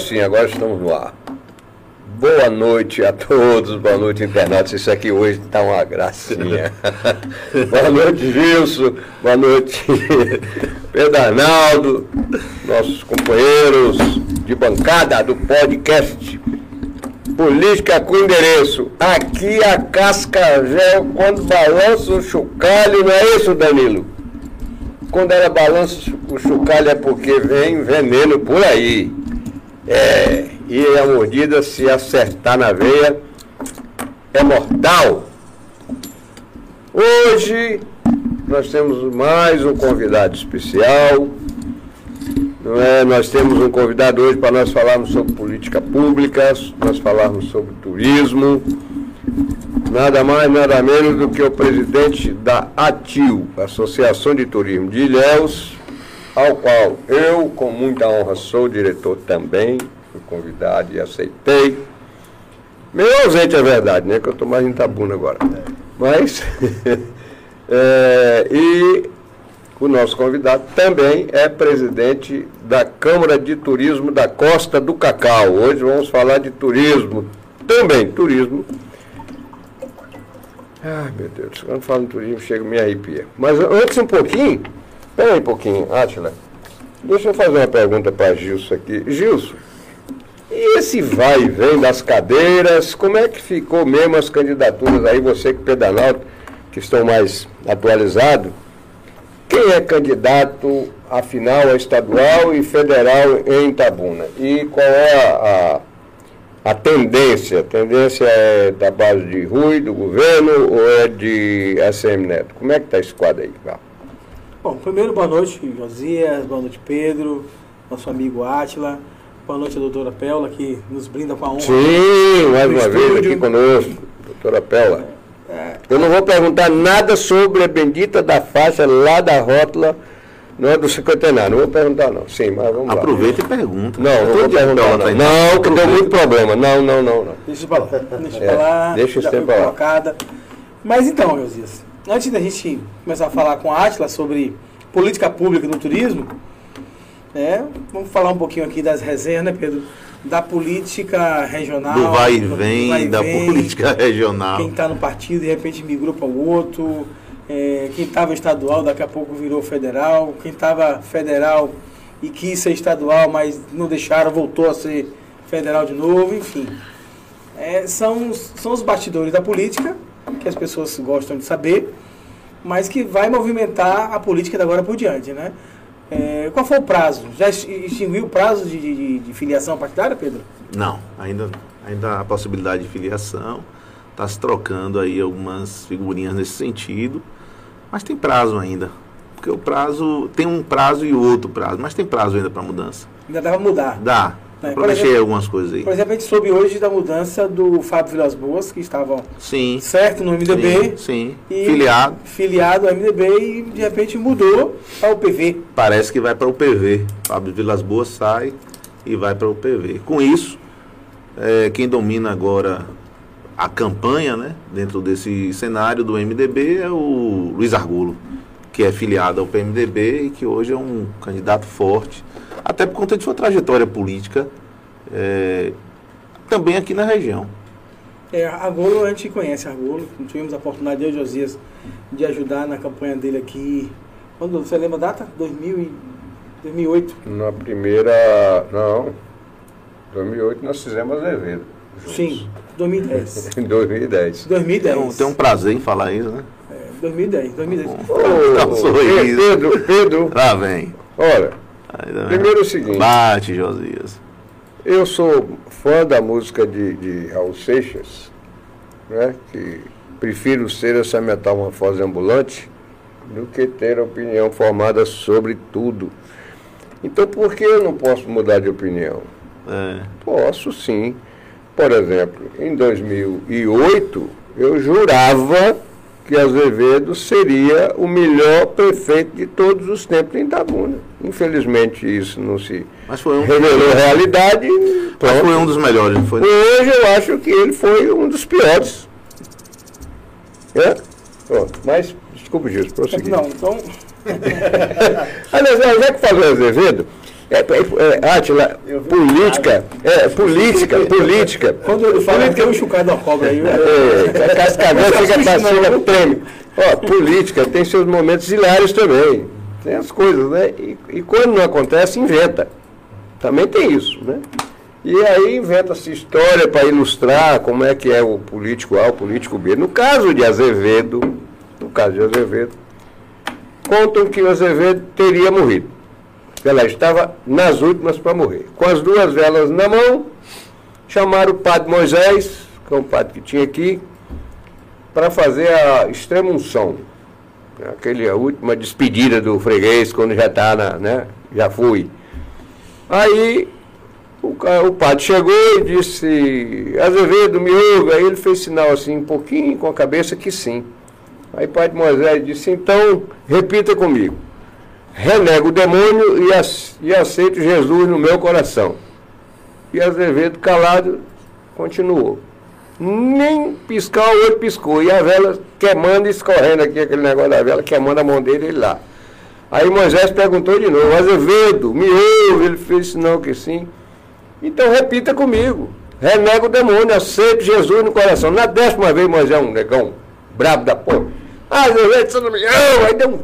Sim, agora estamos no ar. Boa noite a todos, boa noite, internautas. Isso aqui hoje está uma gracinha. boa noite, Gilson. Boa noite, Pedro Arnaldo, nossos companheiros de bancada do podcast Política com Endereço. Aqui a Cascavel, quando balança o chocalho, não é isso, Danilo? Quando ela balança o chocalho é porque vem veneno por aí. É, e a mordida, se acertar na veia, é mortal. Hoje nós temos mais um convidado especial. É? Nós temos um convidado hoje para nós falarmos sobre política pública, nós falarmos sobre turismo. Nada mais, nada menos do que o presidente da ATIL, Associação de Turismo de Ilhéus, ao qual eu, com muita honra, sou diretor também, fui convidado e aceitei. Meio ausente, é verdade, né? Que eu estou mais em Tabuna agora. Mas, é, e o nosso convidado também é presidente da Câmara de Turismo da Costa do Cacau. Hoje vamos falar de turismo, também turismo. Ai, meu Deus, quando falo em turismo, chega me arrepia. Mas antes um pouquinho, Espera aí um pouquinho, Átila. Deixa eu fazer uma pergunta para Gilson aqui. Gilson, e esse vai e vem das cadeiras, como é que ficou mesmo as candidaturas aí, você que pedalado, que estão mais atualizados? Quem é candidato, afinal, a estadual e federal em Itabuna? E qual é a, a, tendência? A tendência é da base de Rui, do governo, ou é de SM Neto? Como é que está esse quadro aí, Carlos? Bom, primeiro boa noite, Josias, boa noite, Pedro, nosso amigo Átila, boa noite, doutora Pela, que nos brinda com a honra. Sim, mais uma vez aqui conosco, doutora Pela. É, Eu não vou perguntar nada sobre a bendita da faixa lá da rótula, não é do cinquentenário, não vou perguntar não. Sim, mas vamos lá. Aproveita e pergunta. Não, não vou perguntar não. Não, que deu muito problema. Não, não, não, não. Deixa pra lá, deixa pra lá. Deixa isso pra lá. Mas então, Josias, antes da gente começar a falar com a Atila sobre política pública no turismo, né, vamos falar um pouquinho aqui das resenhas, né, Pedro? Da política regional. Do vai e vem, vai da vem, política regional. Quem está no partido, de repente migrou para o outro. É, quem estava estadual, daqui a pouco virou federal. Quem estava federal e quis ser estadual, mas não deixaram, voltou a ser federal de novo, enfim. É, são, são os bastidores da política que as pessoas gostam de saber, mas que vai movimentar a política da agora por diante, né? É, qual foi o prazo? Já extinguiu o prazo de, de, de, filiação partidária, Pedro? Não, ainda, ainda há a possibilidade de filiação. Está se trocando aí algumas figurinhas nesse sentido, mas tem prazo ainda. Porque o prazo, tem um prazo e outro prazo, mas tem prazo ainda para mudança. Ainda dá para mudar? Dá, é, para mexer exemplo, algumas coisas aí. Por exemplo, a gente soube hoje da mudança do Fábio Vilas Boas, que estava sim, certo no MDB. Sim, sim. filiado. Filiado ao MDB e de repente mudou para o PV. Parece que vai para o PV. Fábio Vilas Boas sai e vai para o PV. Com isso, é, quem domina agora a campanha, né, dentro desse cenário do MDB é o Luiz Argulo, que é filiado ao PMDB e que hoje é um candidato forte até por conta de sua trajetória política, é, também aqui na região. É, Argolo, a gente conhece Argolo, tivemos a oportunidade, eu e Josias, de ajudar na campanha dele aqui. Quando, você lembra a data? 2000 e, 2008? Na primeira. Não. 2008 nós fizemos Azevedo. Juntos. Sim, 2010. em 2010. 2010. Tem um, tem um prazer em falar isso, né? É, 2010, 2010. Tá oh, oh, Pedro, Pedro. Lá vem. Olha, Primeiro é o seguinte. Bate, Josias. Eu sou fã da música de, de Raul Seixas, né? Que prefiro ser essa metamorfose ambulante do que ter opinião formada sobre tudo. Então por que eu não posso mudar de opinião? É. Posso sim. Por exemplo, em 2008 eu jurava que Azevedo seria o melhor prefeito de todos os tempos em Itabuna. Infelizmente isso não se um revelou realidade. Mas foi um dos melhores, foi? Hoje eu acho que ele foi um dos piores. É? Pronto, mas desculpe, Gilson, prosseguir. Não, então. Aliás, já que falou Azevedo, É, é, é Átila, política, é, política, política. Quando ele fala política, que é um chucado da cobra aí. É, a cascavel fica passando, treme. Ó, política tem seus momentos hilários também. Tem as coisas, né? E, e quando não acontece, inventa. Também tem isso, né? E aí inventa-se história para ilustrar como é que é o político A, o político B. No caso de Azevedo, no caso de Azevedo, contam que o Azevedo teria morrido. Ela estava nas últimas para morrer. Com as duas velas na mão, chamaram o padre Moisés, que é um padre que tinha aqui, para fazer a extrema unção. Aquele, a última despedida do freguês, quando já está, né? Já fui. Aí o, o padre chegou e disse, Azevedo, me ouve. Aí ele fez sinal assim, um pouquinho com a cabeça que sim. Aí o padre Moisés disse, então, repita comigo renego o demônio e, e aceito Jesus no meu coração. E Azevedo, calado, continuou. Nem piscar o olho piscou. E a vela queimando escorrendo aqui, aquele negócio da vela, queimando a mão dele ele lá. Aí Moisés perguntou de novo, Azevedo, me ouve? Ele fez sinal que sim. Então repita comigo. Renego o demônio, aceito Jesus no coração. Na décima vez, Moisés, um negão brabo da porra. Azevedo, você não me. Aí deu um,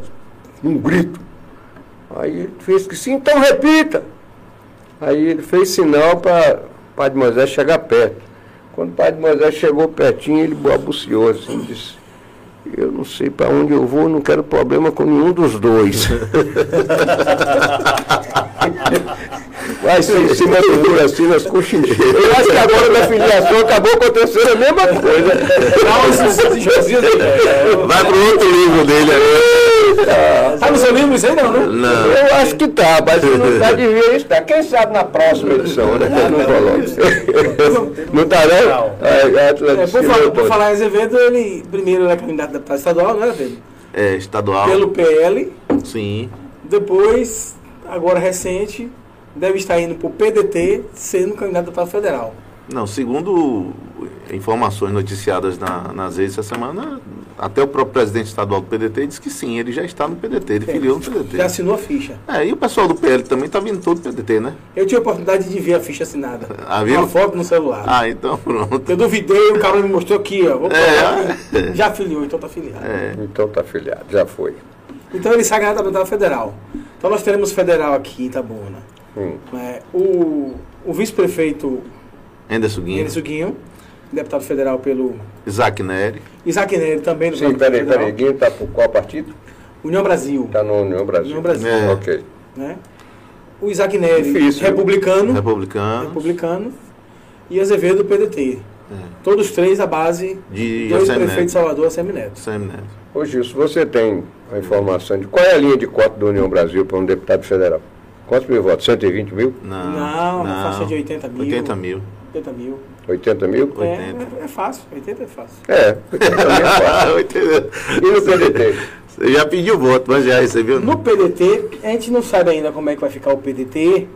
um grito. Aí ele fez que sim, então repita. Aí ele fez sinal para o Padre Moisés chegar perto. Quando o Padre Moisés chegou pertinho, ele balbuciou assim, disse, eu não sei para onde eu vou, não quero problema com nenhum dos dois. Vai ser em cima do muro, assim, nas conchincheiras. Eu acho que agora na filiação acabou acontecendo a mesma coisa. Vai para o outro livro dele agora. Tá no seu livro isso aí não, né? Não. Eu acho que tá, mas se não tá, devia estar. Quem sabe na próxima edição, né? Eu não coloco. Não tá, não? É, por, falar, por falar em Azevedo, ele primeiro era candidato a deputado estadual, não era, Pedro? É, estadual. Pelo PL. Sim. Depois, agora recente, deve estar indo para o PDT, sendo candidato para federal. Não, segundo informações noticiadas na, nas redes essa semana, até o próprio presidente estadual do PDT disse que sim, ele já está no PDT, ele é, filiou no PDT. Já assinou a ficha. É, e o pessoal do PL também está vindo todo do PDT, né? Eu tive a oportunidade de ver a ficha assinada. Ah, viu? Uma foto no celular. Ah, então pronto. Eu duvidei, o cara me mostrou aqui, ó. É. Já filiou, então está filiado. É. Então está filiado, já foi. Então ele sai candidato a deputado federal. Então nós teremos federal aqui em Itabuna. Hum. É, o o vice-prefeito Anderson Guinho. Anderson Guinho, deputado federal pelo. Isaac Neri. Isaac Neri também. Sim, peraí, peraí. Guinho está por qual partido? União Brasil. Está no União Brasil. União Brasil. É. Ok. Né? O Isaac Neri, Difícil, republicano. Republicano. Republicano. E Azevedo, PDT. É. Todos três a base de dois prefeitos de Salvador, Semineto. Semineto. Ô Gilson, você tem a informação de qual é a linha de cota do União Brasil para um deputado federal? Quantos mil votos? 120 mil? Não, não, na faixa de 80 mil. 80 mil. 80 mil. 80 mil? É, é, é fácil, 80 é fácil. É, 80 mil é fácil. e no PDT? Você já pediu voto, mas já recebeu? No PDT, a gente não sabe ainda como é que vai ficar o PDT,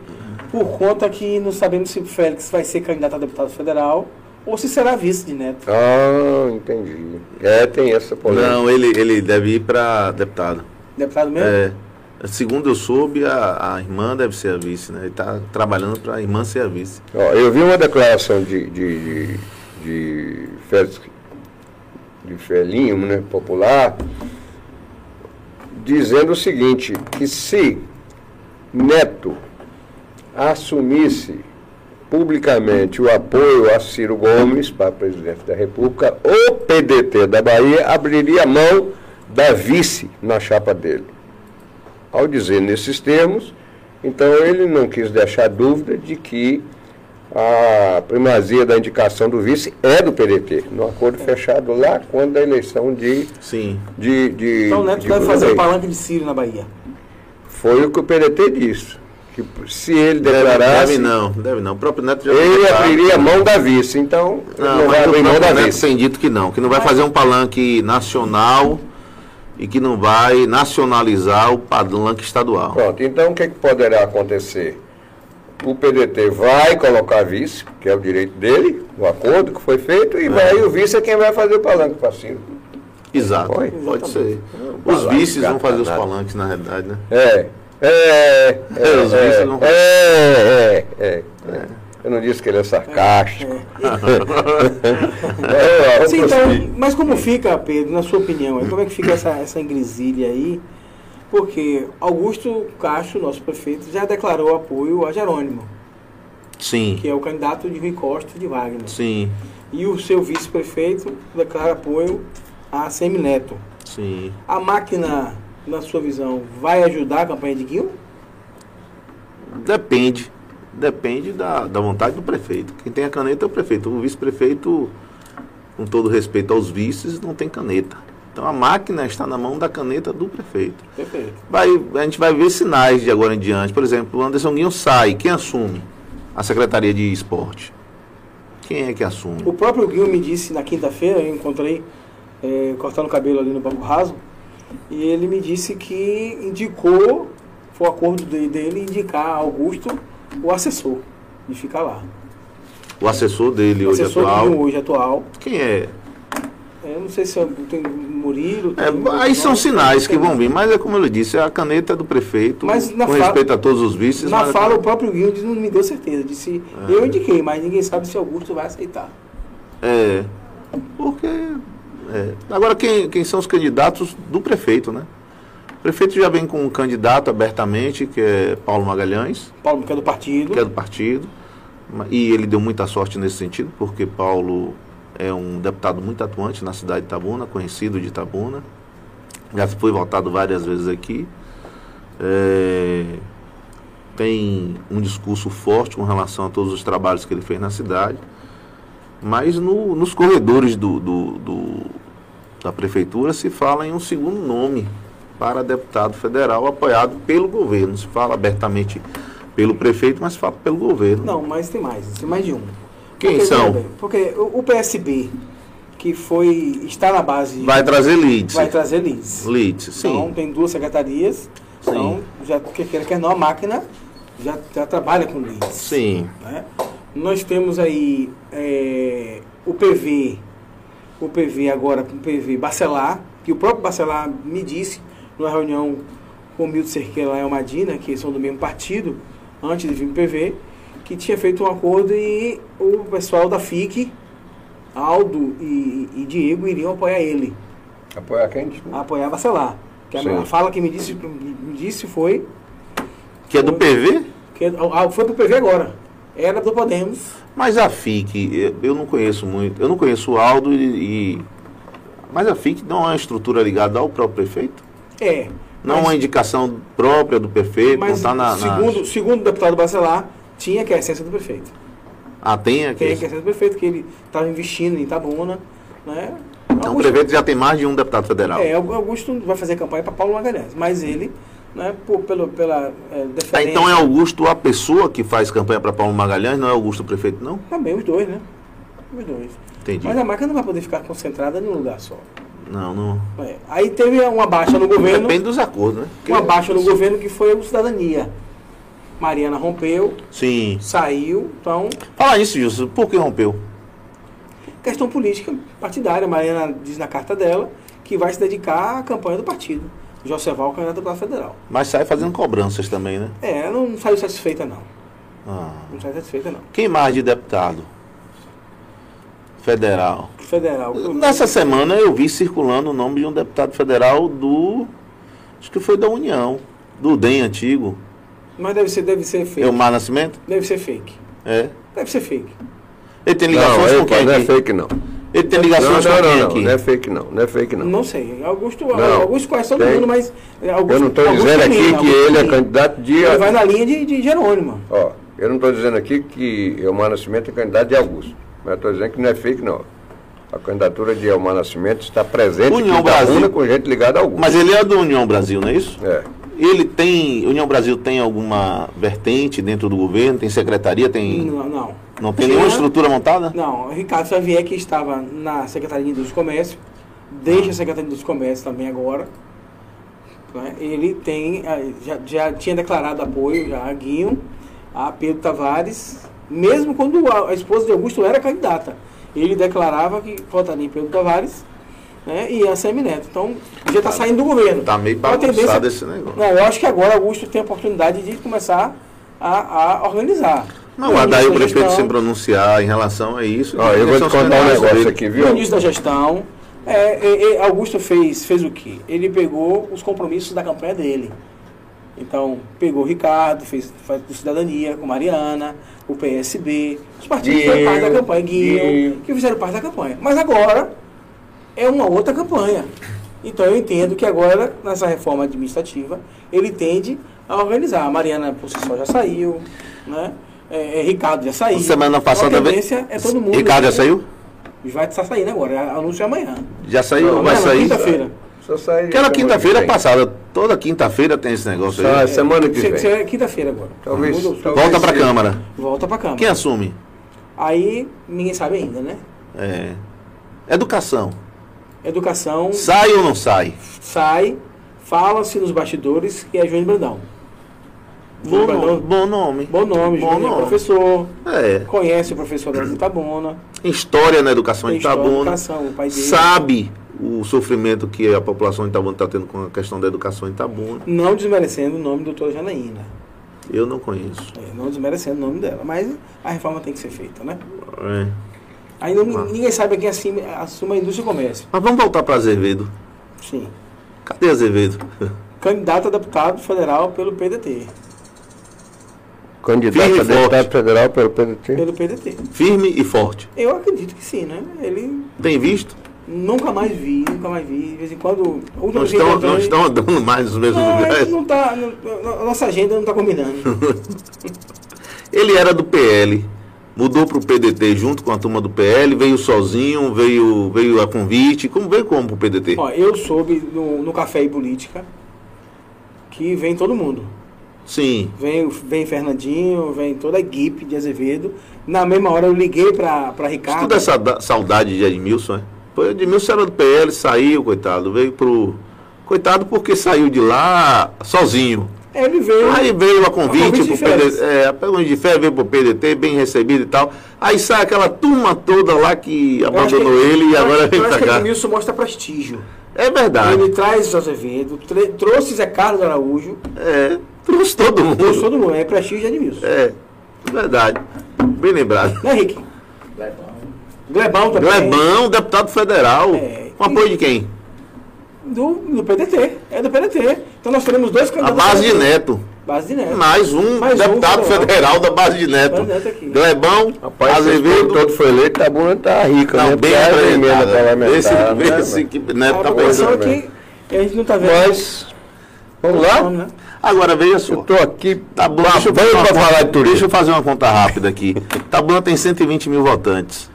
por conta que não sabemos se o Félix vai ser candidato a deputado federal ou se será vice de Neto. Ah, entendi. É, tem essa polêmica. Não, ele, ele deve ir para deputado. Deputado mesmo? É. Segundo eu soube, a, a irmã deve ser a vice, né? Ele está trabalhando para a irmã ser a vice. Ó, eu vi uma declaração de, de, de, de, Félix, de Felinho, né, popular, dizendo o seguinte, que se Neto assumisse publicamente o apoio a Ciro Gomes para presidente da República, o PDT da Bahia abriria mão da vice na chapa dele. Ao dizer nesses termos, então ele não quis deixar dúvida de que a primazia da indicação do vice é do PDT, no acordo fechado lá quando a eleição de. Sim. De, de, então o Neto de deve fazer o palanque de Ciro na Bahia. Foi o que o PDT disse. Que se ele declarasse. Deve não, deve não. O próprio Neto já Ele abriria mão da vice, então. Não, não vai abrir mão da Neto vice. tem dito que não, que não vai fazer um palanque nacional e que não vai nacionalizar o palanque estadual. Pronto, então o que, que poderá acontecer? O PDT vai colocar vice, que é o direito dele, o acordo que foi feito, e é. vai, o vice é quem vai fazer o palanque para cima. Exato, pode, pode ser. Os vices vão fazer os palanques, na realidade, né? É. É, é, Os é, vices não- é, é, é, é. Eu não disse que ele é sarcástico. É, vamos Sim, então, mas como fica, Pedro, na sua opinião, aí, como é que fica essa, essa ingresilha aí? Porque Augusto Castro, nosso prefeito, já declarou apoio a Jerônimo, Sim, que é o candidato de Rui Costa de Wagner. sim, E o seu vice-prefeito declara apoio a Semineto. sim. A máquina, na sua visão, vai ajudar a campanha de Guil? Depende. Depende da, da vontade do prefeito. Quem tem a caneta é o prefeito. O vice-prefeito, com todo respeito aos vices, não tem caneta. Então a máquina está na mão da caneta do prefeito. Perfeito. Vai, a gente vai ver sinais de agora em diante. Por exemplo, o Anderson Guinho sai. Quem assume? A Secretaria de Esporte. Quem é que assume? O próprio Guil me disse na quinta-feira, eu encontrei eh, cortando o cabelo ali no Banco Raso, e ele me disse que indicou, foi o acordo de- dele indicar Augusto o assessor de ficar lá. O assessor dele O hoje assessor atual. hoje atual. Quem é? eh, Eu não sei se é- tem Murilo. É, tem- aí são sinais que vão vir, mas é como eu lhe disse, é a caneta do prefeito, Mas na com fala- respeito a todos os vices. Na fala, o próprio Guil disse- não me deu certeza. Disse, É. eu indiquei, mas ninguém sabe se Augusto vai aceitar. É, porque. é. Agora, quem, quem são os candidatos do prefeito, né? O prefeito já vem com um candidato abertamente, que é Paulo Magalhães, Paulo, que é do partido. que é do partido, e ele deu muita sorte nesse sentido, porque Paulo é um deputado muito atuante na cidade de Itabuna, conhecido de Itabuna, já foi votado várias vezes aqui. É, tem um discurso forte com relação a todos os trabalhos que ele fez na cidade, mas no- nos corredores do, do- do- da prefeitura se fala em um segundo nome para deputado federal apoiado pelo governo. Se fala abertamente pelo prefeito, mas fala pelo governo. Não, mas tem mais, tem mais de um. Quem Porque, são? bem, Porque o PSB, que foi, está na base, Vai trazer leads. vai trazer leads. Leads, sim. Então tem duas secretarias, Sim. então já que queira que não, a máquina já, já trabalha com leads. Sim. né? Nós temos aí é, o PV, o PV agora com o PV Bacelar, que o próprio Bacelar me disse numa reunião com o Milton Cerqueira lá em Almadina, que são do mesmo partido, antes de vir o PV, que tinha feito um acordo e o pessoal da FIC, Aldo e, e Diego, iriam apoiar ele, Apoiar quem? Desculpa. apoiar Bacelar. Que a, Sim. a fala que me disse, me disse foi Que é do PV? que ah, foi pro PV agora. Era do Podemos. Mas a FIC, eu- eu não conheço muito. Eu não conheço o Aldo e. e- mas a FIC não é uma estrutura ligada ao próprio prefeito? É. Não é mas- uma indicação própria do prefeito? não Mas, está na, na- segundo, segundo o deputado Bacelar, tinha que é a essência do prefeito. Ah, tem aqui. Tem que é a essência do prefeito, que ele estava investindo em Itabuna. Né? Então o prefeito já tem mais de um deputado federal. É, Augusto vai fazer campanha para Paulo Magalhães, mas ele, né, por, pelo, pela é, Ah, deferência... então é Augusto a pessoa que faz campanha para Paulo Magalhães, não é Augusto o prefeito, não? Também os dois, né? Os dois. Entendi. Mas a marca não vai poder ficar concentrada num lugar só. Não, não. É. Aí teve uma baixa no governo, Depende dos acordos, né? uma baixa no governo que foi o Cidadania. Mariana rompeu, Sim. saiu, então Fala isso, Gilson. Por que rompeu? questão política partidária. Mariana diz na carta dela que vai se dedicar à campanha do partido. Joseval, candidato a deputado federal. Mas sai fazendo cobranças também, né? É, ela não saiu satisfeita, não. Ah. Não saiu satisfeita, não. Quem mais de deputado? Federal. Federal. Nessa semana eu vi circulando o nome de um deputado federal do. Acho que foi da União. Do DEM antigo. Mas deve ser, deve ser fake. Elmar Nascimento? Deve ser fake. É. Deve ser fake. Ele tem Não, ligações com epa, quem não é fake não. Ele tem Não, ligações não, com quem não, não, aqui? não é fake não, não é fake não. Não sei. Augusto, Não. Augusto conhece todo Tem. mundo, mas. é, Augusto, Eu não estou dizendo aqui que Augusto ele é candidato de. Ele vai na linha de, de Jerônimo. Ó, eu não estou dizendo aqui que Elmar Nascimento é candidato de Augusto. Mas estou dizendo que não é fake não. A candidatura de Elmar Nascimento está presente União Brasil. com gente ligada a Augusto. Mas ele é do União Brasil, não é isso? É. Ele tem. União Brasil tem alguma vertente dentro do governo? Tem secretaria? Tem. Não, não. Não tem nenhuma estrutura montada? Não, o Ricardo Xavier, que estava na Secretaria de Indústria e Comércio, deixa a Secretaria de Indústria e Comércio também agora. né? Ele tem, eh, já, já tinha declarado apoio já a Guinho, a Pedro Tavares, mesmo quando a, a esposa de Augusto era candidata. Ele declarava que votaria em Pedro Tavares né, e a Semineto. Então, já está saindo do governo. Tá meio Então, a tendência- bagunçado esse negócio. Não, eu acho que agora Augusto tem a oportunidade de começar a, a organizar. Não, No a daí o prefeito gestão- se pronunciar em relação a isso. Ó, eu vou te contar um negócio dele. aqui, No viu? início da gestão, é, é, é, Augusto fez, fez o quê? Ele pegou os compromissos da campanha dele. Então, pegou o Ricardo, fez, fez do Cidadania com Mariana, o PSB, os partidos que fizeram parte da campanha, Guinho. que fizeram parte da campanha. Mas agora é uma outra campanha. Então eu entendo que agora, nessa reforma administrativa, ele tende a organizar. A Mariana por si só já saiu, né? É, é, Ricardo já saiu. Semana passada a tendência é todo mundo. Ricardo já saiu? Vai estar saindo agora, é anúncio amanhã. Já saiu? Não, vai Amanhã, sair? Quinta-feira. Só sai Aquela quinta-feira passada, toda quinta-feira tem esse negócio Só aí. semana que vem. é quinta-feira agora. Talvez- Mudou. talvez- Volta pra sim. Câmara. Volta pra Câmara. Quem assume? Aí ninguém sabe ainda, né? É. Educação. Educação Sai ou não sai? sai, fala-se nos bastidores que é João Brandão. Bom nome. Bom nome. Bom nome, Bom Júnior é nome. professor, É. conhece o professor da Itabuna, História na educação tem de Itabuna. educação, o pai dele. Sabe o sofrimento que a população de Itabuna está tendo com a questão da educação em Itabuna. Não desmerecendo o nome da doutora Janaína. Eu não conheço. É, Não desmerecendo o nome dela. Mas a reforma tem que ser feita, né? É. Ainda Ah. ninguém sabe quem assume, assume a indústria e comércio. Mas vamos voltar para Azevedo. Sim. Cadê Azevedo? Candidato a deputado federal pelo PDT. Candidato Firme a deputado forte. federal pelo PDT. Pelo PDT. Firme e forte. Eu acredito que sim, né? Ele Tem visto? Nunca mais vi, nunca mais vi. De vez em quando. Não estão, não estão andando mais nos mesmos Não, lugares. não tá. não- a nossa agenda não está combinando. Ele era do PL, mudou para o PDT junto com a turma do PL, veio sozinho, veio, veio a convite. Como veio como para o PDT? Ó, eu soube no, no Café e Política que vem todo mundo. Sim. Vem, vem Fernandinho, vem toda a equipe de Azevedo. Na mesma hora eu liguei para Ricardo. Tudo essa da- saudade de Edmilson, é? Foi Edmilson era do PL, saiu, coitado, veio pro. Coitado porque saiu de lá sozinho. Ele veio. Aí veio a convite convite de pro. PDT, é, a convite de férias veio pro PDT, bem recebido e tal. Aí sai aquela turma toda lá que abandonou que- ele e agora vem pra cá. Edmilson mostra prestígio. É verdade. Ele traz o Azevedo, trouxe Zé Carlos Araújo, É, trouxe todo mundo. trouxe todo mundo. É prestígio de Edmilson. É, verdade. Bem lembrado. Né, Rick? Glebão também. Glebão, deputado federal. É. Com apoio de quem? Do, do PDT. É do PDT. Então nós teremos dois A candidatos. base de. Neto. Base de Neto. Mais um Mais um deputado federal. federal da base de Neto. Base de Neto. Glebão, Rapaz, Azevedo. Todo foi eleito, tá bom, tá rica, Não, né? bem é a emenda parlamentar. Esse, né, esse que A Neto tá população pensando. aqui, a gente não está vendo. Mas, vamos lá? né? Agora veja só. Eu tô aqui Tá deixa eu, fazer uma pra conta- falar de turismo. deixa eu fazer uma conta rápida aqui. Tabuna tem 120 mil votantes.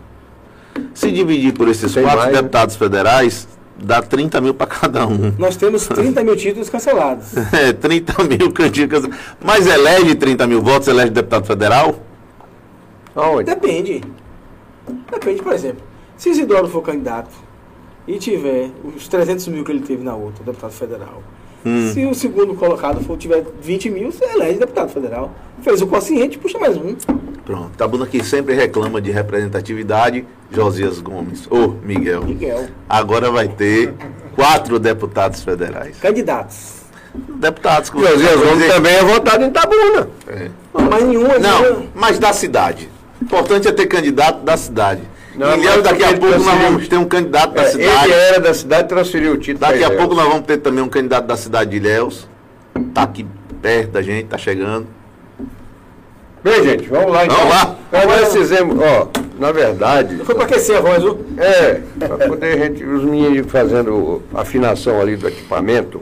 Se dividir por esses Tem quatro mais, né? deputados federais, dá 30 mil para cada um. Nós temos 30 mil títulos cancelados. É, 30 mil candidatos. Mas elege 30 mil votos, elege deputado federal? Aonde? Depende. Depende, por exemplo, se Isidoro for candidato e tiver os 300 mil que ele teve na outra, deputado federal, Hum. se o segundo colocado for tiver 20 mil, você elege deputado federal. Fez o quociente, puxa mais um. Pronto. Tabuna que sempre reclama de representatividade, Josias Gomes. Ô, Miguel. Miguel. Agora vai ter quatro deputados federais. Candidatos. Deputados Josias Gomes também é votado em Tabuna. É. Não, mas nenhum é Não, mas da cidade. O importante é ter candidato da cidade. Não, daqui a pouco nós vamos ter um candidato da É, cidade. ele era da cidade, transferiu o título. Daqui a Ilhéus. pouco nós vamos ter também um candidato da cidade de Ilhéus. Tá aqui perto da gente, tá chegando. Bem, gente, vamos lá então. Vamos lá. Então, nós fizemos, ó, na verdade. Foi para aquecer a voz, viu? É, para poder a gente, os meninos fazendo afinação ali do equipamento.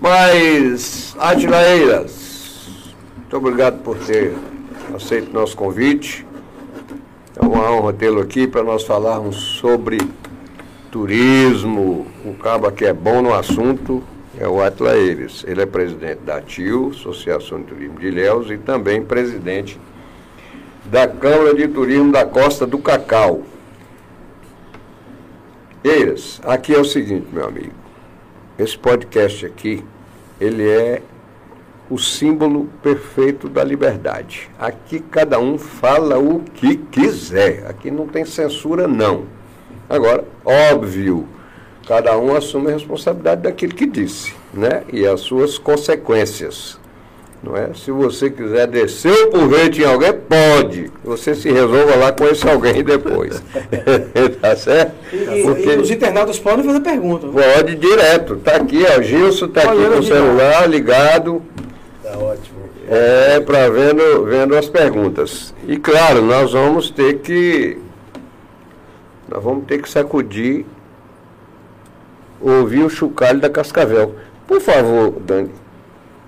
Mas, Atilaeiras, muito obrigado por ter aceito nosso convite. É uma honra tê-lo aqui para nós falarmos sobre turismo. O cabo aqui é bom no assunto, é o Atila Eires. Ele é presidente da TIL, Associação de Turismo de Ilhéus, e também presidente da Câmara de Turismo da Costa do Cacau. Eiras, aqui é o seguinte, meu amigo. Esse podcast aqui, ele é o símbolo perfeito da liberdade. Aqui cada um fala o que quiser. Aqui não tem censura, não. Agora, óbvio, cada um assume a responsabilidade daquilo que disse, né? E as suas consequências. Não é? Se você quiser descer o porrete em alguém, pode. Você se resolva lá com esse alguém depois. tá certo? E, Porque... e, os internautas podem fazer pergunta. Pode direto. Tá aqui, ó. Gilson tá aqui com o celular ligado. Tá ótimo. É, para vendo, vendo as perguntas. E claro, nós vamos ter que. Nós vamos ter que sacudir, ouvir o chocalho da Cascavel. Por favor, Dani.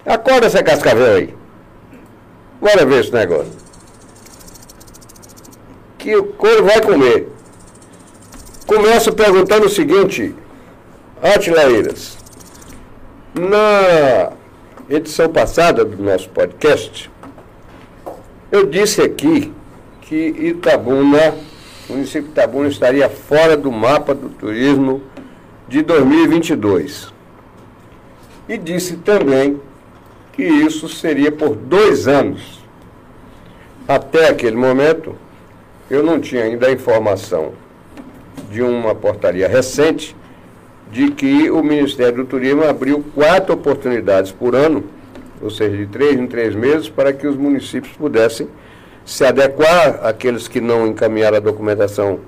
Acorda essa cascavel aí. Bora ver esse negócio. Que o couro vai comer. Começo perguntando o seguinte, Atilaíras. Na edição passada do nosso podcast, eu disse aqui que Itabuna, o município de Itabuna estaria fora do mapa do turismo de 2022. E disse também que isso seria por dois anos. Até aquele momento, eu não tinha ainda a informação de uma portaria recente de que o Ministério do Turismo abriu quatro oportunidades por ano, ou seja, de três em três meses, para que os municípios pudessem se adequar àqueles que não encaminharam a documentação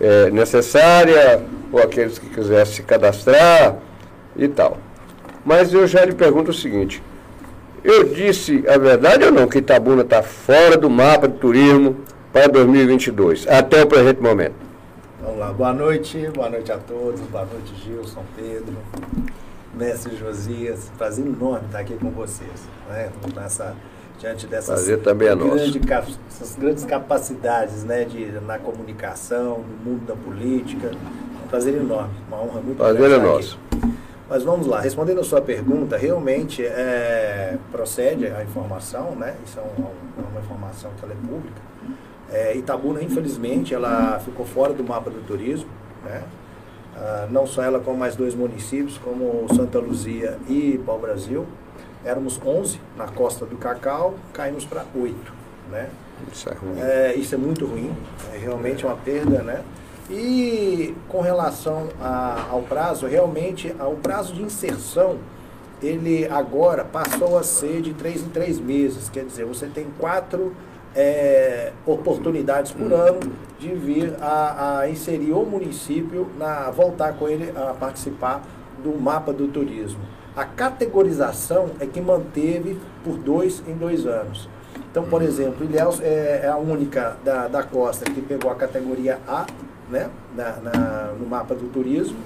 é, necessária, ou aqueles que quisessem se cadastrar e tal. Mas eu já lhe pergunto o seguinte: eu disse a verdade ou não que Itabuna está fora do mapa de turismo para 2022, até o presente momento? Vamos lá, boa noite, boa noite a todos, boa noite Gilson, Pedro, mestre Josias, prazer enorme estar aqui com vocês, né? Nessa, diante dessas prazer também é grande, essas grandes capacidades né, de, na comunicação, no mundo da política, um prazer enorme, uma honra muito grande. Prazer é nosso. Aqui. Mas vamos lá, respondendo a sua pergunta, realmente é, procede a informação, né? Isso é uma, é uma informação que ela é pública. É, Itabuna, infelizmente, ela ficou fora do mapa do turismo, né? Ah, não só ela, como mais dois municípios, como Santa Luzia e Pau Brasil. Éramos 11 na costa do Cacau, caímos para 8, né? Isso é ruim. É, isso é muito ruim, é realmente uma perda, né? E com relação a, ao prazo, realmente o prazo de inserção, ele agora passou a ser de três em três meses. Quer dizer, você tem quatro é, oportunidades por ano de vir a, a, inserir o município, na, voltar com ele a participar do mapa do turismo. A categorização é que manteve por dois em dois anos. Então, por exemplo, Ilhéus é, é a única da, da costa que pegou a categoria A né, na, na, no mapa do turismo.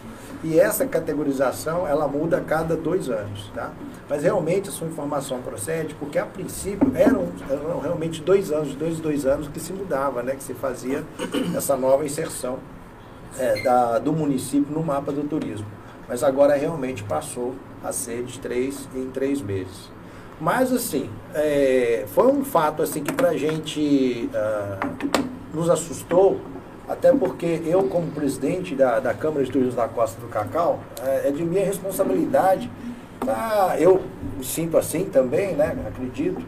E essa categorização ela muda a cada dois anos, tá? Mas realmente a sua informação procede porque a princípio eram, eram realmente dois anos, dois dois anos que se mudava, né? Que se fazia essa nova inserção é, da, do município no mapa do turismo. Mas agora realmente passou a ser de três em três meses. Mas assim, é, foi um fato assim que para a gente uh, nos assustou até porque eu, como presidente da, da Câmara de Turismo da Costa do Cacau, é, é de minha responsabilidade, tá, eu me sinto assim também, né, acredito,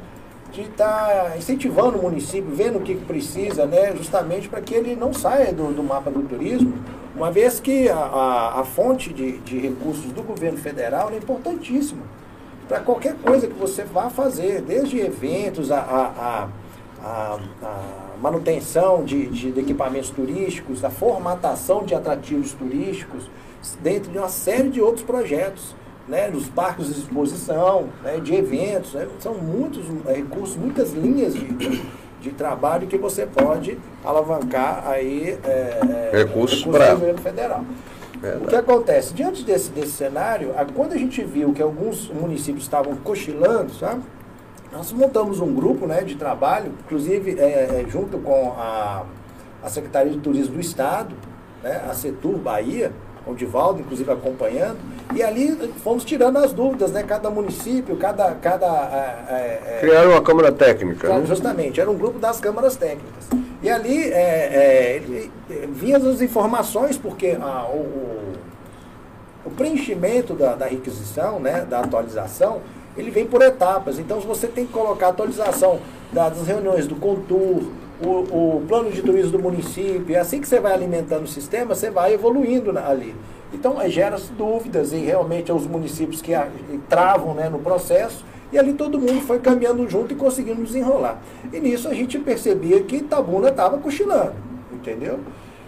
de estar tá incentivando o município, vendo o que precisa, né, justamente para que ele não saia do, do, mapa do turismo, uma vez que a, a, a fonte de, de, recursos do governo federal é importantíssima para qualquer coisa que você vá fazer, desde eventos a, a, a, a manutenção de, de, de, equipamentos turísticos, a formatação de atrativos turísticos, dentro de uma série de outros projetos, né, nos parques de exposição, né, de eventos, né, são muitos é, recursos, muitas linhas de, de trabalho que você pode alavancar aí é, é recursos, para do governo federal. Verdade. O que acontece? Diante desse, desse cenário, quando a gente viu que alguns municípios estavam cochilando, sabe? Nós montamos um grupo né, de trabalho, inclusive é, é, junto com a, a Secretaria de Turismo do Estado, né, a Setur Bahia, com o Divaldo, inclusive, acompanhando, e ali fomos tirando as dúvidas, né? Cada município, cada. cada é, é, Criaram uma Câmara Técnica. né? Justamente, era um grupo das câmaras técnicas. E ali é, é, vinham as informações, porque a, o, o, preenchimento da, da requisição, né, da atualização, ele vem por etapas. Então você tem que colocar a atualização das reuniões do Contur, o, o plano de turismo do município. E assim que você vai alimentando o sistema, você vai evoluindo ali. Então, aí gera dúvidas e realmente os municípios que travam né, no processo. E ali todo mundo foi caminhando junto e conseguindo desenrolar. E nisso a gente percebia que Itabuna estava cochilando, entendeu?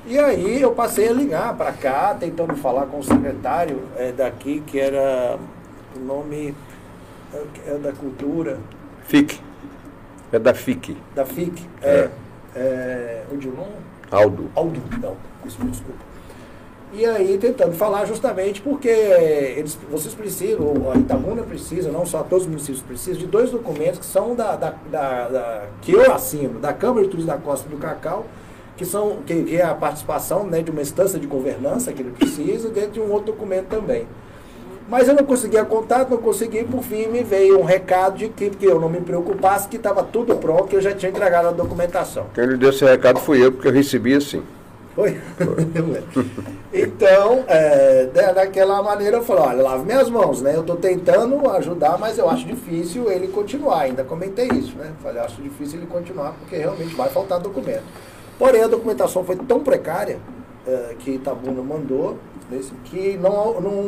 E aí eu passei a ligar para cá, tentando falar com o secretário eh, daqui, que era o nome é, é da cultura, FIC. É da FIC. da FIC. É, é, o Dilon? Aldo. Aldo, não, desculpa, desculpa. E aí tentando falar justamente porque eles, vocês precisam, ou a Itabuna precisa, não só todos os municípios precisam, de dois documentos que são da, da, da- da- que eu assino, da Câmara de Turismo da Costa do Cacau, que são que, que é a participação né, de uma instância de governança que ele precisa, dentro de um outro documento também. Mas eu não conseguia contato, não consegui, por fim me veio um recado de que, que eu não me preocupasse, que estava tudo pronto, que eu já tinha entregado a documentação. Quem lhe deu esse recado fui eu, porque eu recebi assim. Foi? então, é, da- daquela maneira eu falei, olha, lave minhas mãos, né? Eu estou tentando ajudar, mas eu acho difícil ele continuar. Ainda comentei isso, né? Falei, acho difícil ele continuar, porque realmente vai faltar documento. Porém, a documentação foi tão precária é, que Itabuna mandou, nesse- que não, não,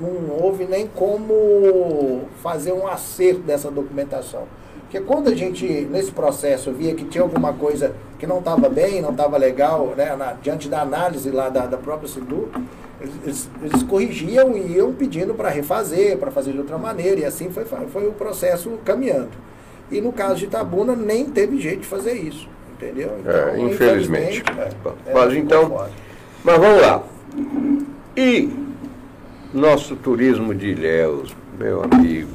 não houve nem como fazer um acerto dessa documentação. Porque quando a gente, nesse processo, via que tinha alguma coisa que não estava bem, não estava legal, né, na- diante da análise lá da, da própria Sindu, eles, eles- corrigiam e iam pedindo para refazer, para fazer de outra maneira, e assim foi, foi o processo caminhando. E no caso de Itabuna, nem teve jeito de fazer isso, entendeu? É, infelizmente. é, é, Mas ficou então- fora. Mas vamos lá. E nosso turismo de Ilhéus, meu amigo,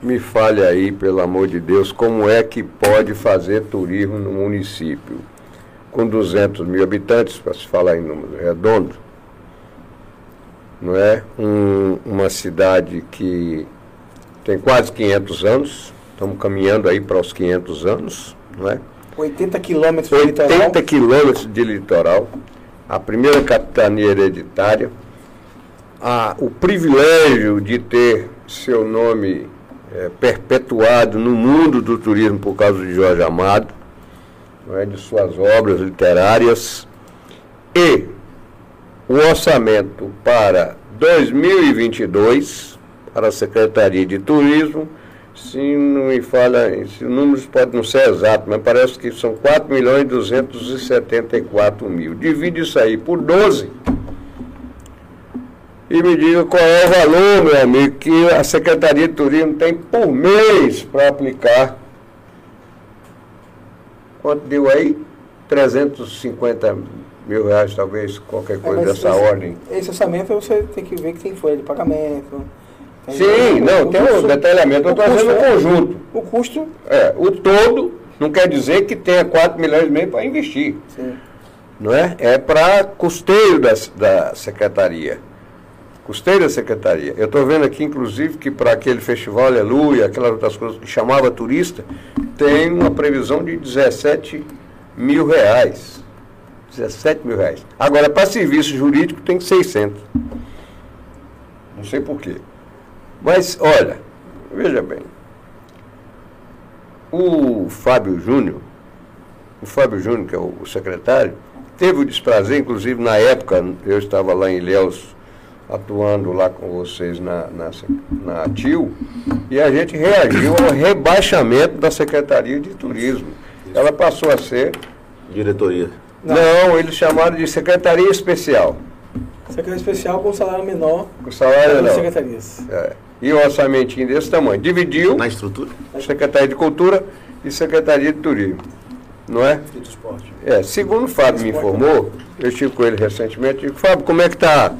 me fale aí, pelo amor de Deus, como é que pode fazer turismo no município com 200 mil habitantes, para se falar em número redondo, não é? Um- uma cidade que tem quase 500 anos, estamos caminhando aí para os 500 anos, não é? 80 quilômetros de litoral. 80 quilômetros de litoral, a primeira capitania hereditária, a- o privilégio de ter seu nome eh, perpetuado no mundo do turismo por causa de Jorge Amado, é, de suas obras literárias, e o orçamento para 2022 para a Secretaria de Turismo, se não me falha, se os números podem não ser exatos, mas parece que são 4 milhões e 274 mil. Divide isso aí por 12 e me diga qual é o valor, meu amigo, que a Secretaria de Turismo tem por mês para aplicar. Quanto deu aí? 350 mil reais, talvez, qualquer É, coisa mas dessa esse- ordem. Esse orçamento você tem que ver que tem folha de pagamento. Sim, não, tem um detalhamento, eu estou o fazendo é- conjunto. O custo, É, o todo não quer dizer que tenha 4 milhões e meio para investir, sim. não é? É para custeio da, da secretaria. Custeio da secretaria. Eu estou vendo aqui, inclusive, que para aquele festival Aleluia, aquelas outras coisas que chamava turista, tem uma previsão de 17 mil reais. 17 mil reais. Agora, para serviço jurídico, tem 600. Não sei por quê. Mas, olha, veja bem. O Fábio Júnior, o Fábio Júnior, que é o, secretário, teve o desprazer, inclusive na época, eu estava lá em Ilhéus, atuando lá com vocês na, na, na TIL, e a gente reagiu ao rebaixamento da Secretaria de Turismo. Ela passou a ser. Diretoria. Não. Não, eles chamaram de Secretaria Especial. Secretaria especial com salário menor O salário não. secretarias. É. E um orçamentinho desse tamanho. Dividiu Na estrutura? Secretaria de Cultura e Secretaria de Turismo. Não é? E do esporte. É, segundo o Fábio me informou, eu estive com ele recentemente, digo, Fábio, como é que está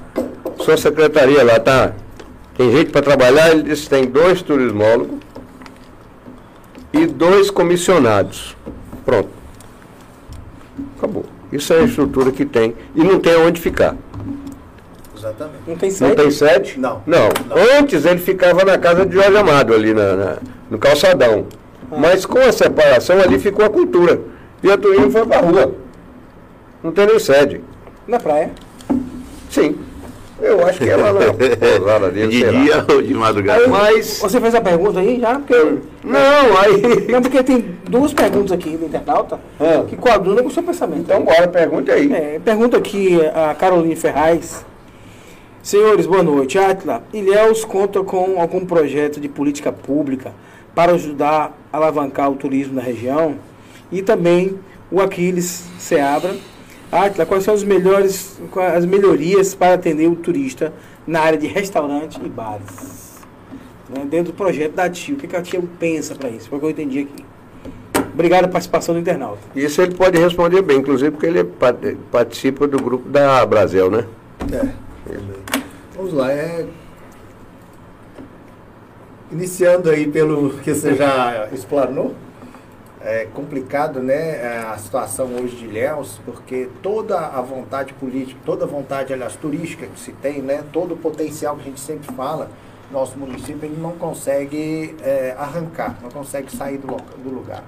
sua secretaria lá? Tá? Tem gente para trabalhar? Ele disse, tem dois turismólogos e dois comissionados. Pronto. Acabou. Isso é a estrutura que tem. E não tem onde ficar. Exatamente. Não tem Não sede? tem sede? Não. Não. Não. Antes ele ficava na casa de Jorge Amado, ali na, na- no calçadão. Mas com a separação ali ficou a cultura. E a turismo foi para a rua. Não tem nem sede. Na praia. Sim. Eu acho que é lá na pousada dele, De sei lá. dia ou de madrugada? Mas, Você fez a pergunta aí já? Porque, não, aí... não, porque tem duas perguntas aqui do internauta Ah. que coadunam com o seu pensamento. Então bora, pergunte aí. É, pergunta aqui a Caroline Ferraz. Senhores, boa noite. Atila, Ilhéus conta com algum projeto de política pública para ajudar a alavancar o turismo na região? E também o Aquiles Seabra. Atila, quais são as melhores, as melhorias para atender o turista na área de restaurante e bares? Né, dentro do projeto da TIO. O que, a TIO pensa para isso? Foi o que eu entendi aqui. Obrigado pela participação do internauta. Isso ele pode responder bem, inclusive porque ele pa- participa do grupo da Brasil, né? É. Vamos lá, é... Iniciando aí pelo que você já explanou, é complicado, né, a situação hoje de Ilhéus, porque toda a vontade política, toda a vontade, aliás, turística que se tem, né, todo o potencial que a gente sempre fala, nosso município, ele não consegue é, arrancar, não consegue sair do, do lugar.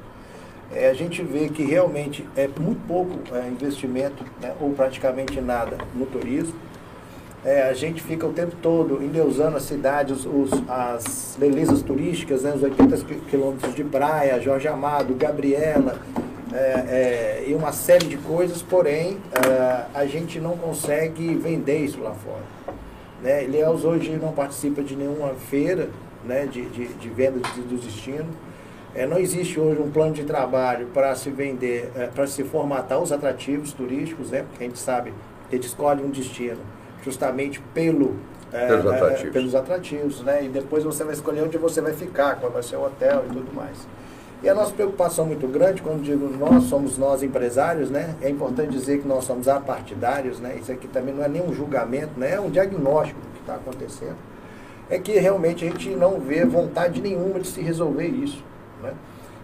É, a gente vê que realmente é muito pouco é, investimento, né, ou praticamente nada, no turismo. É, a gente fica o tempo todo endeusando a cidade, os, os- as belezas turísticas, né, os 80 qui- quilômetros de praia, Jorge Amado, Gabriela, é, é, e uma série de coisas, porém, é, a gente não consegue vender isso lá fora. Né? Ilhéus hoje não participa de nenhuma feira né, de, de, de venda de, do destino. É, não existe hoje um plano de trabalho para se vender, é, para se formatar os atrativos turísticos, né? porque a gente sabe a gente escolhe um destino justamente pelo, é, Pelos é, atrativos. pelos atrativos, né? E depois você vai escolher onde você vai ficar, qual vai ser o hotel e tudo mais. E a nossa preocupação muito grande, quando digo nós, somos nós empresários, né? É importante dizer que nós somos apartidários, né? Isso aqui também não é nenhum julgamento, né? É um diagnóstico do que está acontecendo. É que realmente a gente não vê vontade nenhuma de se resolver isso, né?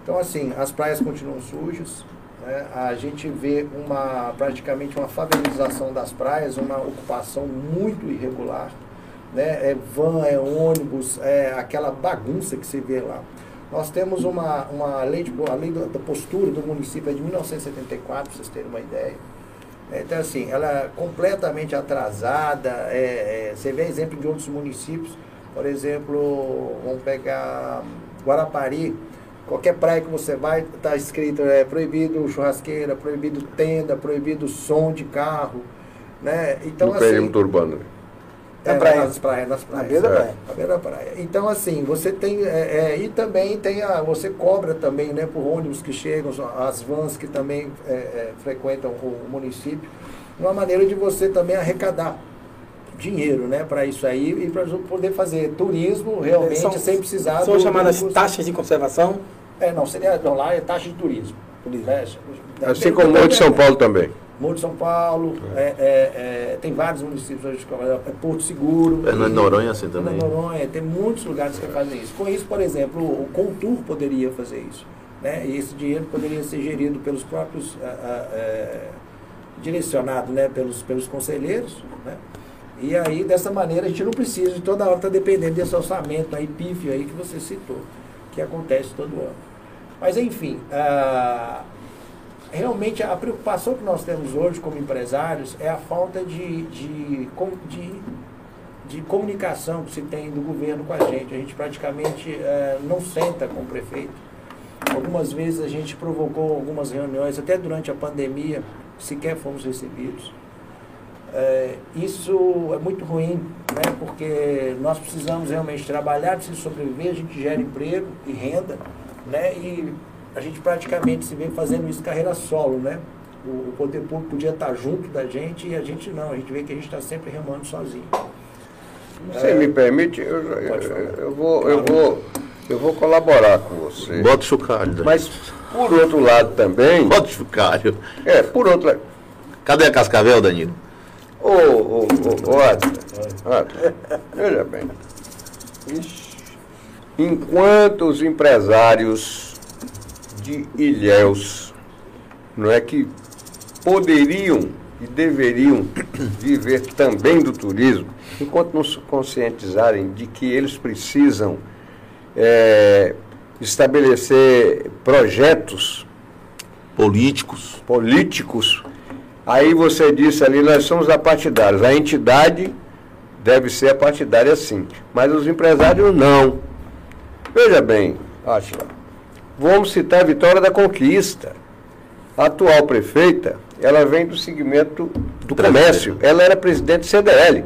Então, assim, as praias continuam sujas, né? a gente vê uma, praticamente uma favelização das praias, uma ocupação muito irregular, né? É van, é ônibus, é aquela bagunça que se vê lá. Nós temos uma, uma lei, de, a lei da postura do município é de 1974, para vocês terem uma ideia. É, Então, assim, ela é completamente atrasada. é, é, você vê exemplo de outros municípios, por exemplo, vamos pegar Guarapari, qualquer praia que você vai, está escrito é, proibido churrasqueira, proibido tenda, proibido som de carro. Né? Então, no assim, perímetro urbano. Na é, praia. Nas praias, nas praias. beira da é, praia. Na beira da praia. Então, assim, você tem. é, é, e também tem a. Você cobra também, né, por ônibus que chegam, as vans que também é, é, frequentam o município. Uma maneira de você também arrecadar dinheiro, né, para isso aí e para poder fazer turismo realmente São- sem precisar São do- chamadas do- taxas de conservação. É, não, seria. Não, lá é taxa de turismo. né? Assim como o de São Paulo também. Morro de São Paulo, é, é, é, tem vários municípios hoje, é Porto Seguro. Fernando de Noronha, assim, também. Fernando Noronha, tem muitos lugares que fazem isso. Com isso, por exemplo, o Contur poderia fazer isso. Né? E esse dinheiro poderia ser gerido pelos próprios, ah, ah, é, direcionado né? pelos, pelos conselheiros. Né? E aí, dessa maneira, a gente não precisa de toda hora estar dependendo desse orçamento aí, pífio aí que você citou, que acontece todo ano. Mas, enfim, ah, realmente a preocupação que nós temos hoje como empresários é a falta de, de, de, de comunicação que se tem do governo com a gente. A gente praticamente eh, não senta com o prefeito. Algumas vezes a gente provocou algumas reuniões, até durante a pandemia, sequer fomos recebidos. É, isso é muito ruim, né? porque nós precisamos realmente trabalhar, precisamos sobreviver, a gente gera emprego e renda, né? e a gente praticamente se vê fazendo isso carreira solo. Né? O, o poder público podia estar junto da gente e a gente não, a gente vê que a gente está sempre remando sozinho. Você me permite? Eu, eu- eu vou, eu, vou, eu vou colaborar com você. Bota o chocalho. Dani. Mas, por outro lado também. Bota o chocalho. É, por outro lado. Cadê a cascavel, Danilo? Ô, ô, ô, Atila, veja bem. Ixi. Enquanto os empresários de Ilhéus, não é que poderiam e deveriam viver também do turismo, enquanto não se conscientizarem de que eles precisam é, estabelecer projetos Políticos. políticos, aí você disse ali, nós somos apartidários. A entidade deve ser a partidária sim. Mas os empresários não. Veja bem, Átila, vamos citar a Vitória da Conquista. A atual prefeita, ela vem do segmento do comércio. Ela era presidente do CDL.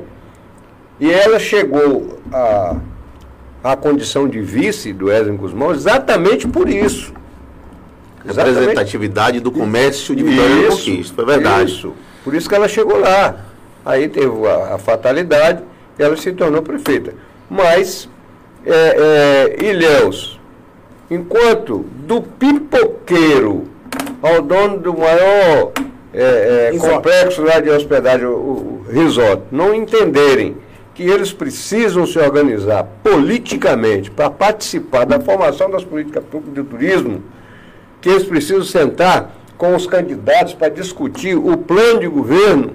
E ela chegou à, à condição de vice do Wesley Guzmão exatamente por isso. Exatamente. Representatividade do comércio de Vitória da Conquista. Foi verdade. Isso. Por isso que ela chegou lá. Aí teve a, a fatalidade e ela se tornou prefeita. Mas, é, é, Ilhéus, enquanto do pipoqueiro ao dono do maior é, é, complexo lá de hospedagem, o, o resort, não entenderem que eles precisam se organizar politicamente para participar da formação das políticas públicas de turismo, que eles precisam sentar com os candidatos para discutir o plano de governo.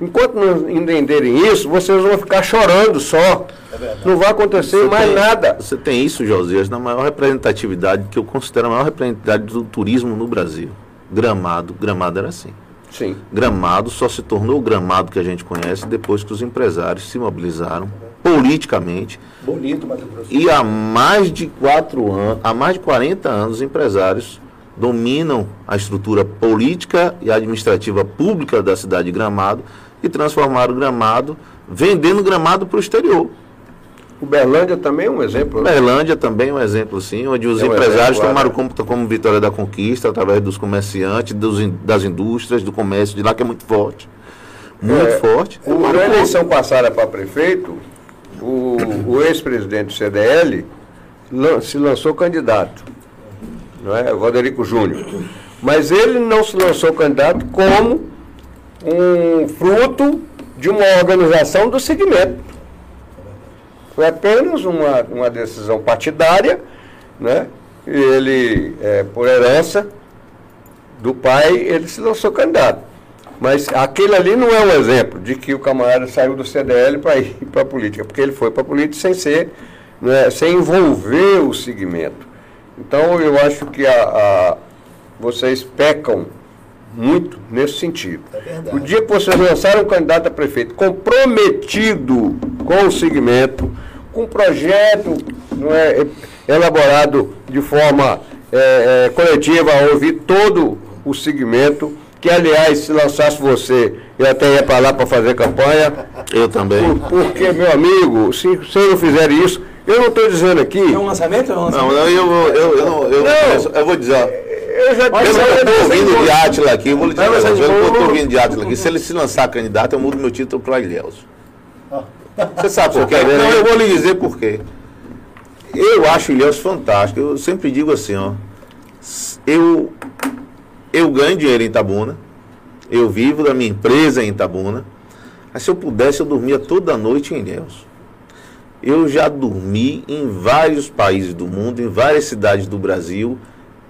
Enquanto não entenderem isso, vocês vão ficar chorando só. É não vai acontecer você mais tem, nada. Você tem isso, Josias, na maior representatividade, que eu considero a maior representatividade do turismo no Brasil. Gramado. Gramado era assim. Sim. Gramado só se tornou o gramado que a gente conhece depois que os empresários se mobilizaram politicamente. Bonito, Mato Grosso. E há mais de quatro anos, há mais de 40 anos, os empresários dominam a estrutura política e administrativa pública da cidade de Gramado e transformaram o Gramado, vendendo Gramado para o exterior. Uberlândia também é um exemplo. Né? Uberlândia também é um exemplo, sim, onde os é um empresários exemplo, tomaram conta como vitória da conquista, através dos comerciantes, dos, das indústrias, do comércio de lá, que é muito forte. Muito é, forte. O, na eleição passada para prefeito, o, o ex-presidente do CDL lan, se lançou candidato, não é? Roderico Júnior. Mas ele não se lançou candidato como um fruto de uma organização do segmento. Foi apenas uma, uma decisão partidária, né? Ele, é, por herança do pai, ele se lançou candidato. Mas aquele ali não é um exemplo de que o camarada saiu do CDL para ir para a política, porque ele foi para a política sem ser, né, sem envolver o segmento. Então eu acho que a, a vocês pecam muito nesse sentido. É o dia que vocês lançaram um candidato a prefeito comprometido com o segmento, com um projeto não é, elaborado de forma é, é, coletiva, a ouvir todo o segmento, que aliás, se lançasse você, eu até ia para lá para fazer campanha. Eu também. Por, porque, meu amigo, se vocês não fizerem isso, eu não estou dizendo aqui. É um lançamento? É um lançamento? Não, eu, eu, eu, eu, não, eu, não, eu vou dizer. Eu já estou ouvindo de Átila aqui, eu vou lhe dizer, eu estou ouvindo de Átila aqui. Se ele se lançar candidato, eu mudo meu título para Ilhéus. Você sabe por quê? Não, eu vou lhe dizer por quê. Eu acho Ilhéus fantástico. Eu sempre digo assim, ó. Eu, eu ganho dinheiro em Itabuna. Eu vivo da minha empresa em Itabuna. Mas se eu pudesse, eu dormia toda noite em Ilhéus. Eu já dormi em vários países do mundo, em várias cidades do Brasil.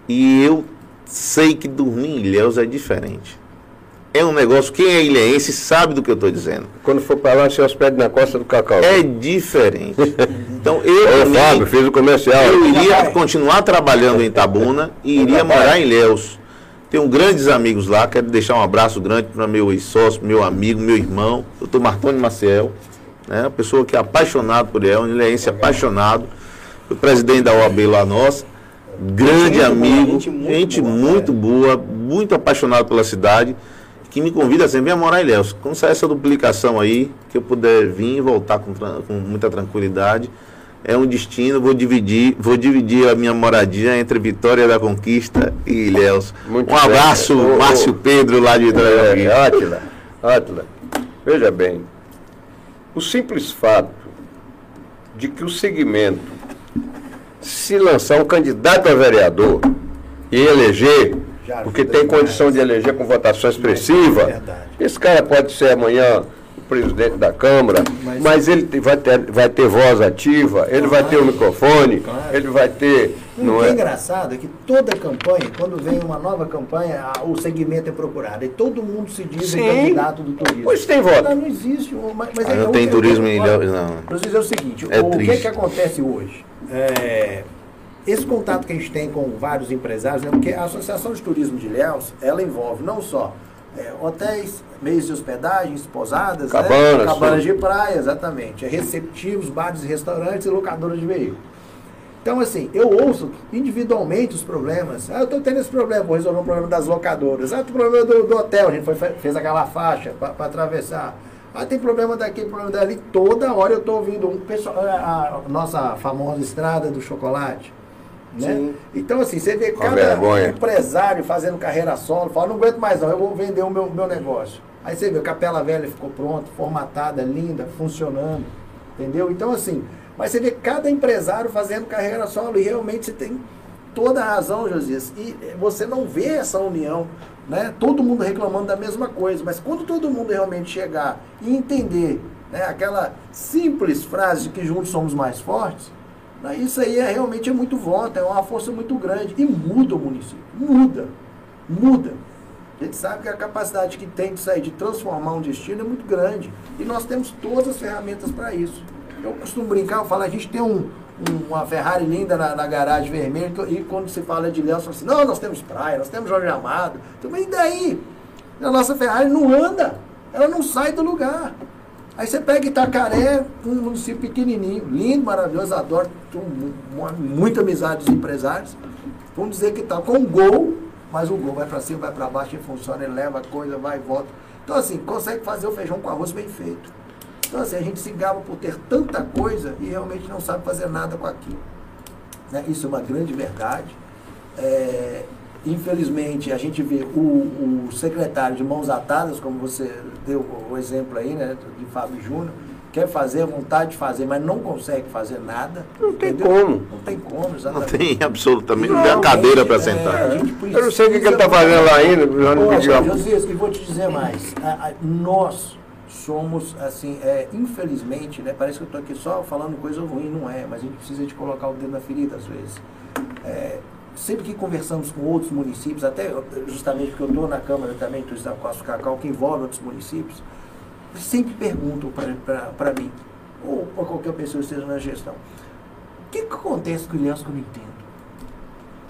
E eu sei que dormir em Ilhéus é diferente é um negócio, quem é ilhéense sabe do que eu estou dizendo. Quando for para lá, se hospede na costa do Cacau. É diferente. Então eu. Ô, Fábio, fiz o comercial. Eu iria continuar trabalhando em Itabuna e iria morar em Léus. Tenho grandes amigos lá, quero deixar um abraço grande para meu ex-sócio, meu amigo, meu irmão, doutor Martoni Maciel, né? uma pessoa que é apaixonado por ele, um ilhéense apaixonado, foi presidente da OAB lá nossa, grande gente amigo, boa, gente, muito, gente boa, muito boa, muito apaixonado pela cidade que me convida sempre a morar em Léus. Quando sair essa duplicação aí, que eu puder vir e voltar com, com muita tranquilidade, é um destino, vou dividir, vou dividir a minha moradia entre Vitória da Conquista e Ilhéus. Muito um abraço, bem. Márcio Pedro, lá de Vitória da Conquista. Átila, Átila, veja bem, o simples fato de que o segmento se lançar um candidato a vereador e eleger porque tem condição de eleger com votação expressiva. É Esse cara pode ser amanhã o presidente da Câmara, mas, mas ele vai ter, vai ter voz ativa, ele claro, vai ter o microfone, claro. ele vai ter. Não o que é engraçado é que toda campanha, quando vem uma nova campanha, o segmento é procurado. E todo mundo se diz Sim. candidato do turismo. Pois tem voto. Não, não existe. Mas, mas ah, é, não tem turismo em Ilhéus, não. Para dizer o seguinte, é o triste. que, que acontece hoje? É, esse contato que a gente tem com vários empresários, né, porque a Associação de Turismo de Ilhéus, ela envolve não só é, hotéis, meios de hospedagens, pousadas, Cabanas, né? cabanas de praia, exatamente. É receptivos, bares e restaurantes e locadoras de veículos. Então, assim, eu ouço individualmente os problemas. Ah, eu estou tendo esse problema, vou resolver o problema das locadoras. Ah, tem problema do, do hotel, a gente foi, fez aquela faixa para atravessar. Ah, tem problema daqui, problema dali. Toda hora eu estou ouvindo um pessoal, a, a nossa famosa estrada do chocolate. Né? Sim. Então, assim, você vê cada vergonha. empresário fazendo carreira solo, fala, não aguento mais não, eu vou vender o meu, meu negócio. Aí você vê, a Capela Velha ficou pronta, formatada, linda, funcionando, entendeu? Então, assim, mas você vê cada empresário fazendo carreira solo e realmente você tem toda a razão, Josias. E você não vê essa união, né? Todo mundo reclamando da mesma coisa, mas quando todo mundo realmente chegar e entender né, aquela simples frase de que juntos somos mais fortes, isso aí é realmente é muito voto, é uma força muito grande. E muda o município, muda, muda. A gente sabe que a capacidade que tem de sair, de transformar um destino é muito grande. E nós temos todas as ferramentas para isso. Eu costumo brincar, eu falo, a gente tem um, um- uma Ferrari linda na, na garagem vermelha, e quando se fala de Léo, fala assim, não, nós temos praia, nós temos Jorge Amado. Então, e daí? A nossa Ferrari não anda, ela não sai do lugar. Aí você pega Itacaré, um município pequenininho, lindo, maravilhoso, adoro, tenho mu- mu- muita amizade dos empresários. Vamos dizer que está com um gol, mas o gol vai para cima, vai para baixo, ele funciona, ele leva a coisa, vai e volta. Então, assim, consegue fazer o feijão com arroz bem feito. Então, assim, a gente se gaba por ter tanta coisa e realmente não sabe fazer nada com aquilo. Né? Isso é uma grande verdade. É, infelizmente, a gente vê o, o secretário de mãos atadas, como você deu o exemplo aí, né, de Fábio Júnior, quer fazer, vontade de fazer, mas não consegue fazer nada. Não tem entendeu? como. Não tem como, Não exatamente. tem absolutamente, não Não, tem cadeira para é, sentar. gente Eu não sei o que, que ele está fazendo lá ainda, já não pediu Josias, e vou te dizer mais. A- a- nós somos, assim, é, infelizmente, né, parece que eu estou aqui só falando coisa ruim, não é, mas a gente precisa de colocar o dedo na ferida às vezes. É, sempre que conversamos com outros municípios, até justamente porque eu estou na Câmara também, do Estado Costa do Cacau, que envolve outros municípios, sempre perguntam para mim, ou para qualquer pessoa que esteja na gestão, o que, que acontece com o Ilhéus que eu não entendo?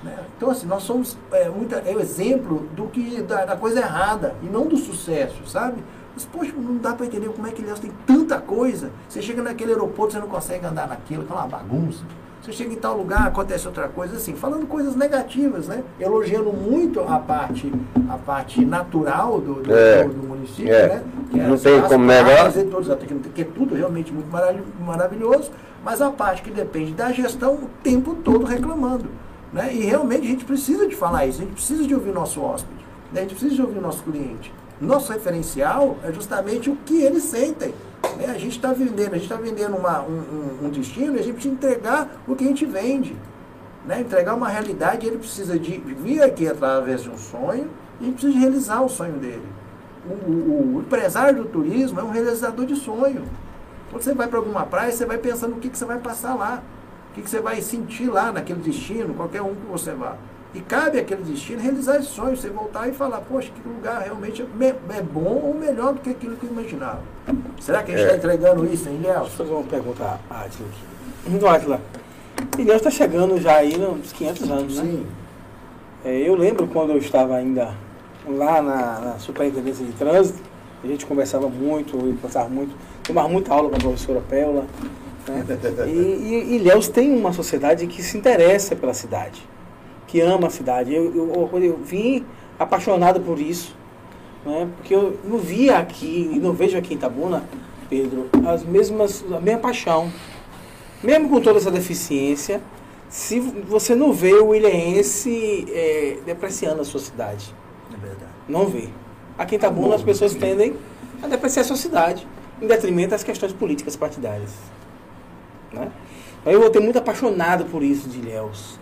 Né? Então, assim, nós somos é, muita, é o exemplo do que, da, da coisa errada e não do sucesso, sabe? Mas, poxa, não dá para entender como é que Ilhéus tem tanta coisa. Você chega naquele aeroporto, você não consegue andar naquilo, tá uma bagunça. Você chega em tal lugar, acontece outra coisa, assim, falando coisas negativas, né? Elogiando muito a parte, a parte natural do, do, É. do- do município, É. né? Que Não as- tem como negar. todos, que- é tudo realmente muito marav- maravilhoso, mas a parte que depende da gestão o tempo todo reclamando. Né? E realmente a gente precisa de falar isso, a gente precisa de ouvir o nosso hóspede, né? a gente precisa de ouvir o nosso cliente. Nosso referencial é justamente o que eles sentem. Né? A gente está vendendo, a gente está vendendo uma- um, um- destino e a gente precisa entregar o que a gente vende. Né? Entregar uma realidade, ele precisa de vir aqui através de um sonho e gente precisa realizar o sonho dele. O, o- o empresário do turismo é um realizador de sonho. Quando você vai para alguma praia, você vai pensando o que, que você vai passar lá, o que, que você vai sentir lá naquele destino, qualquer um que você vá. E cabe àquele destino realizar esse sonho, você voltar e falar, poxa, que lugar realmente é, é bom ou melhor do que aquilo que eu imaginava. Será que a gente É. está entregando isso, hein, Léo? Deixa eu fazer uma pergunta Atila aqui. Então, Atila, Ilhéus está chegando já aí nos 500 anos, né? Sim. É, eu lembro quando eu estava ainda lá na, na Superintendência de Trânsito, a gente conversava muito, eu passava muito, tomava muita aula com a professora Péola. Né? E, e Ilhéus tem uma sociedade que se interessa pela cidade, que ama a cidade. Eu, eu, eu, eu vim apaixonado por isso, né? porque eu não via aqui, e não vejo aqui em Itabuna, Pedro, as mesmas, a mesma paixão. Mesmo com toda essa deficiência, se você não vê o ilhéense é, depreciando a sua cidade. É verdade. Não vê. Aqui em Itabuna as pessoas tendem a depreciar a sua cidade, em detrimento das questões políticas partidárias. Né? Eu voltei muito apaixonado por isso de Ilhéus.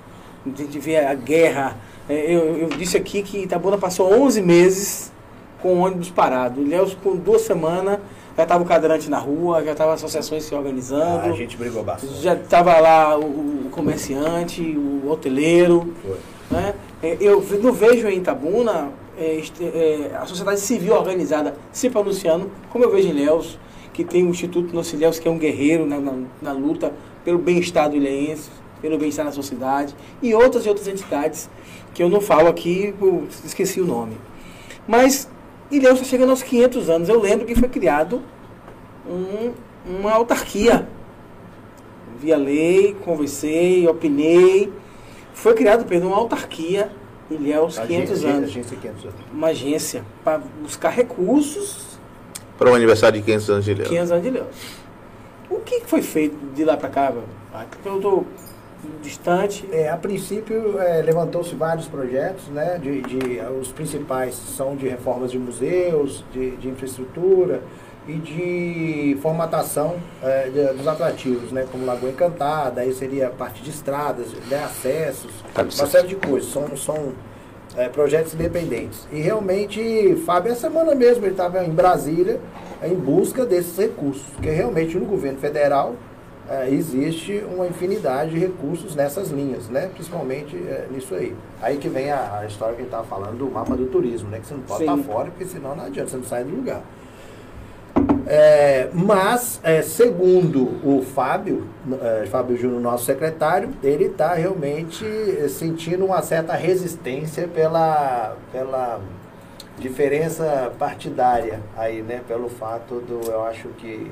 De, de ver a guerra. É, Eu, eu disse aqui que Itabuna passou 11 meses com o ônibus parado. Ilhéus, com duas semanas, já estava o cadrante na rua, já estava associações se organizando. Ah, a gente brigou bastante. Já estava lá o, o comerciante, o hoteleiro. Foi. Né? É, Eu não vejo em Itabuna é, é, a sociedade civil organizada se pronunciando, como eu vejo em Ilhéus, que tem o Instituto Nosso Ilhéus, que é um guerreiro na, na, na luta pelo bem-estar do ilhéense, pelo bem-estar da sociedade, e outras e outras entidades que eu não falo aqui, esqueci o nome. Mas Ilhéus está chegando aos 500 anos. Eu lembro que foi criado um- uma autarquia. Vi a lei, conversei, opinei. Foi criado, Pedro, uma autarquia em Ilhéus, 500 Agência- anos. Agência 500 anos. Uma agência para buscar recursos Para o aniversário de 500 anos de Ilhéus. 500 anos de Ilhéus. O que foi feito de lá para cá? Porque eu estou distante. É, a princípio é, levantou-se vários projetos, né? De, de- os principais são de reformas de museus, de, de infraestrutura e de formatação é, de- dos atrativos, né? Como Lagoa Encantada, aí seria a parte de estradas, né? acessos, Tá, uma série de coisas. São, são é, projetos independentes. E realmente, Fábio, essa semana mesmo ele estava em Brasília em busca desses recursos, porque realmente no governo federal é, existe uma infinidade de recursos nessas linhas, né? principalmente é, nisso aí. Aí que vem a, a história que ele estava falando do mapa do turismo, né? que você não pode estar fora, porque senão não adianta, você não sai do lugar. É, mas, é, segundo o Fábio, é, Fábio Júnior, nosso secretário, ele está realmente é, sentindo uma certa resistência pela, pela diferença partidária aí, né? Pelo fato do, eu acho que,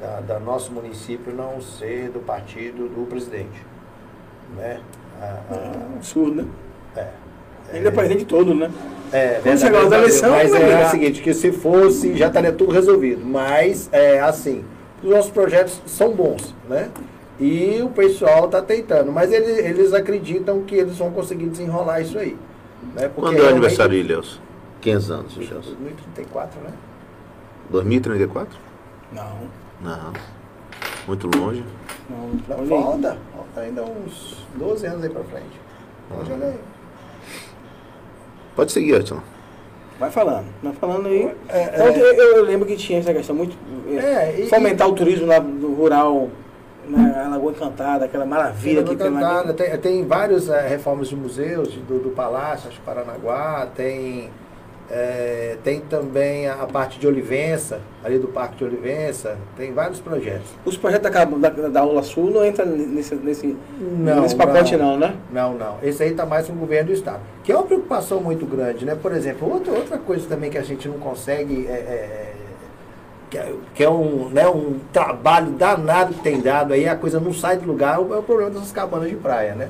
da, da nosso município não ser do partido do presidente, né? A- a- Absurdo, né? é. Ele é presidente todo, né? É, Quando chegar as eleições, mas é virar. o seguinte, que se fosse, já estaria tudo resolvido. Mas, é assim, os nossos projetos são bons, né? E o pessoal está tentando. Mas eles, eles acreditam que eles vão conseguir desenrolar isso aí. Né? Porque Quando é o aniversário de Ilhéus? 500 anos, Ilhéus. 2034, né? 2034? Não, Não. Muito longe. não. Não, falta, falta ainda uns 12 anos aí pra frente. Pode olhar aí. Pode seguir, Atila. Vai falando, vai falando aí. É, é. Eu, eu lembro que tinha essa questão muito. É, e- fomentar o turismo lá do rural, na Lagoa Encantada, aquela maravilha que tem lá. Tem, tem várias eh, reformas de museus de- do, do Palácio, acho que Paranaguá, tem, eh, tem também a, a parte de Olivença, ali do Parque de Olivença, tem vários projetos. Os projetos da, da, da Aula Sul não entram nesse, nesse, nesse pacote, não. né? Não, não. Esse aí está mais com o governo do Estado. Que é uma preocupação muito grande, né? Por exemplo, outra, outra coisa também que a gente não consegue. é, é, que é, que é um, né, um trabalho danado que tem dado aí, a coisa não sai do lugar, é o, é problema dessas cabanas de praia, né?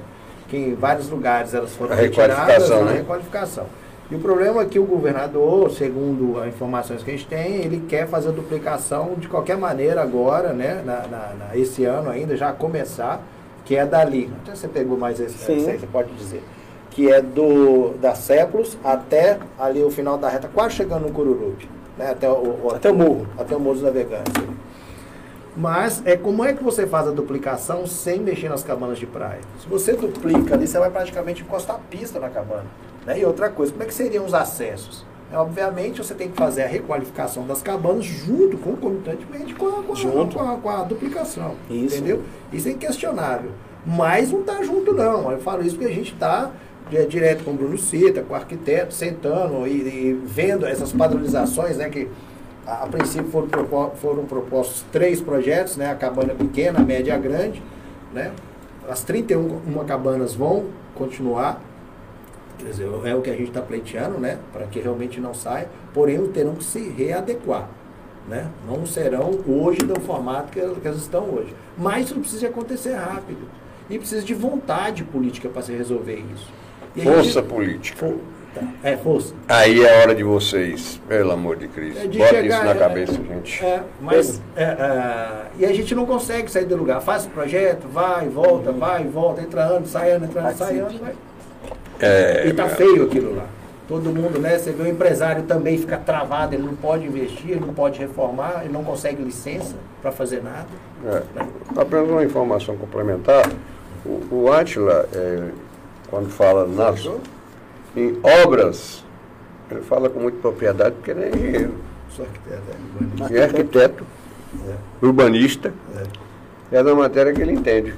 Que em vários lugares elas foram A retiradas né? requalificação. E o problema é que o governador, segundo as informações que a gente tem, ele quer fazer a duplicação de qualquer maneira agora, né? Na, na- na- esse ano ainda, já começar, que é dali. Até você pegou mais esse, Sim. esse aí, você pode dizer. Que é do da Cépulos até ali o final da reta, quase chegando no Cururupi. Né? Até, o, o- Até o morro. Até o Morro dos Navegantes. Mas é como é que você faz a duplicação sem mexer nas cabanas de praia? Se você duplica ali, você vai praticamente encostar a pista na cabana. Né? E outra coisa, como é que seriam os acessos? É, obviamente você tem que fazer a requalificação das cabanas junto, concomitantemente com a, com a, Junto. com a- com a duplicação. Isso. Entendeu? Isso é inquestionável. Mas não está junto não. Eu falo isso porque a gente está direto com o Bruno Cita, com o arquiteto, sentando e, e vendo essas padronizações, né? Que a, a princípio foram, foram propostos três projetos, né? A cabana pequena, a média e a grande, né? As 31 uma cabanas vão continuar, quer dizer, é o que a gente está pleiteando, né? Para que realmente não saia, porém terão que se readequar. Né? Não serão hoje do formato que, elas estão hoje. Mas isso precisa acontecer rápido. E precisa de vontade política para se resolver isso. E Força gente- política. Fo- tá, É, força. Aí é hora de vocês, pelo amor de Cristo. É de Bota chegar, isso na é, cabeça, é, gente. É, mas é, é, e a gente não consegue sair do lugar. Faz o projeto, vai, volta, vai, volta, entra ano, sai ano, entra ano, sai ano, vai. É, E tá feio aquilo lá. Todo mundo, né? Você vê o empresário também fica travado, ele não pode investir, ele não pode reformar, ele não consegue licença para fazer nada. É, apenas uma informação complementar. O, o Átila, é, quando fala nas, em obras, ele fala com muita propriedade porque ele é engenheiro. Só que é, é, E é arquiteto, urbanista, é da matéria que ele entende.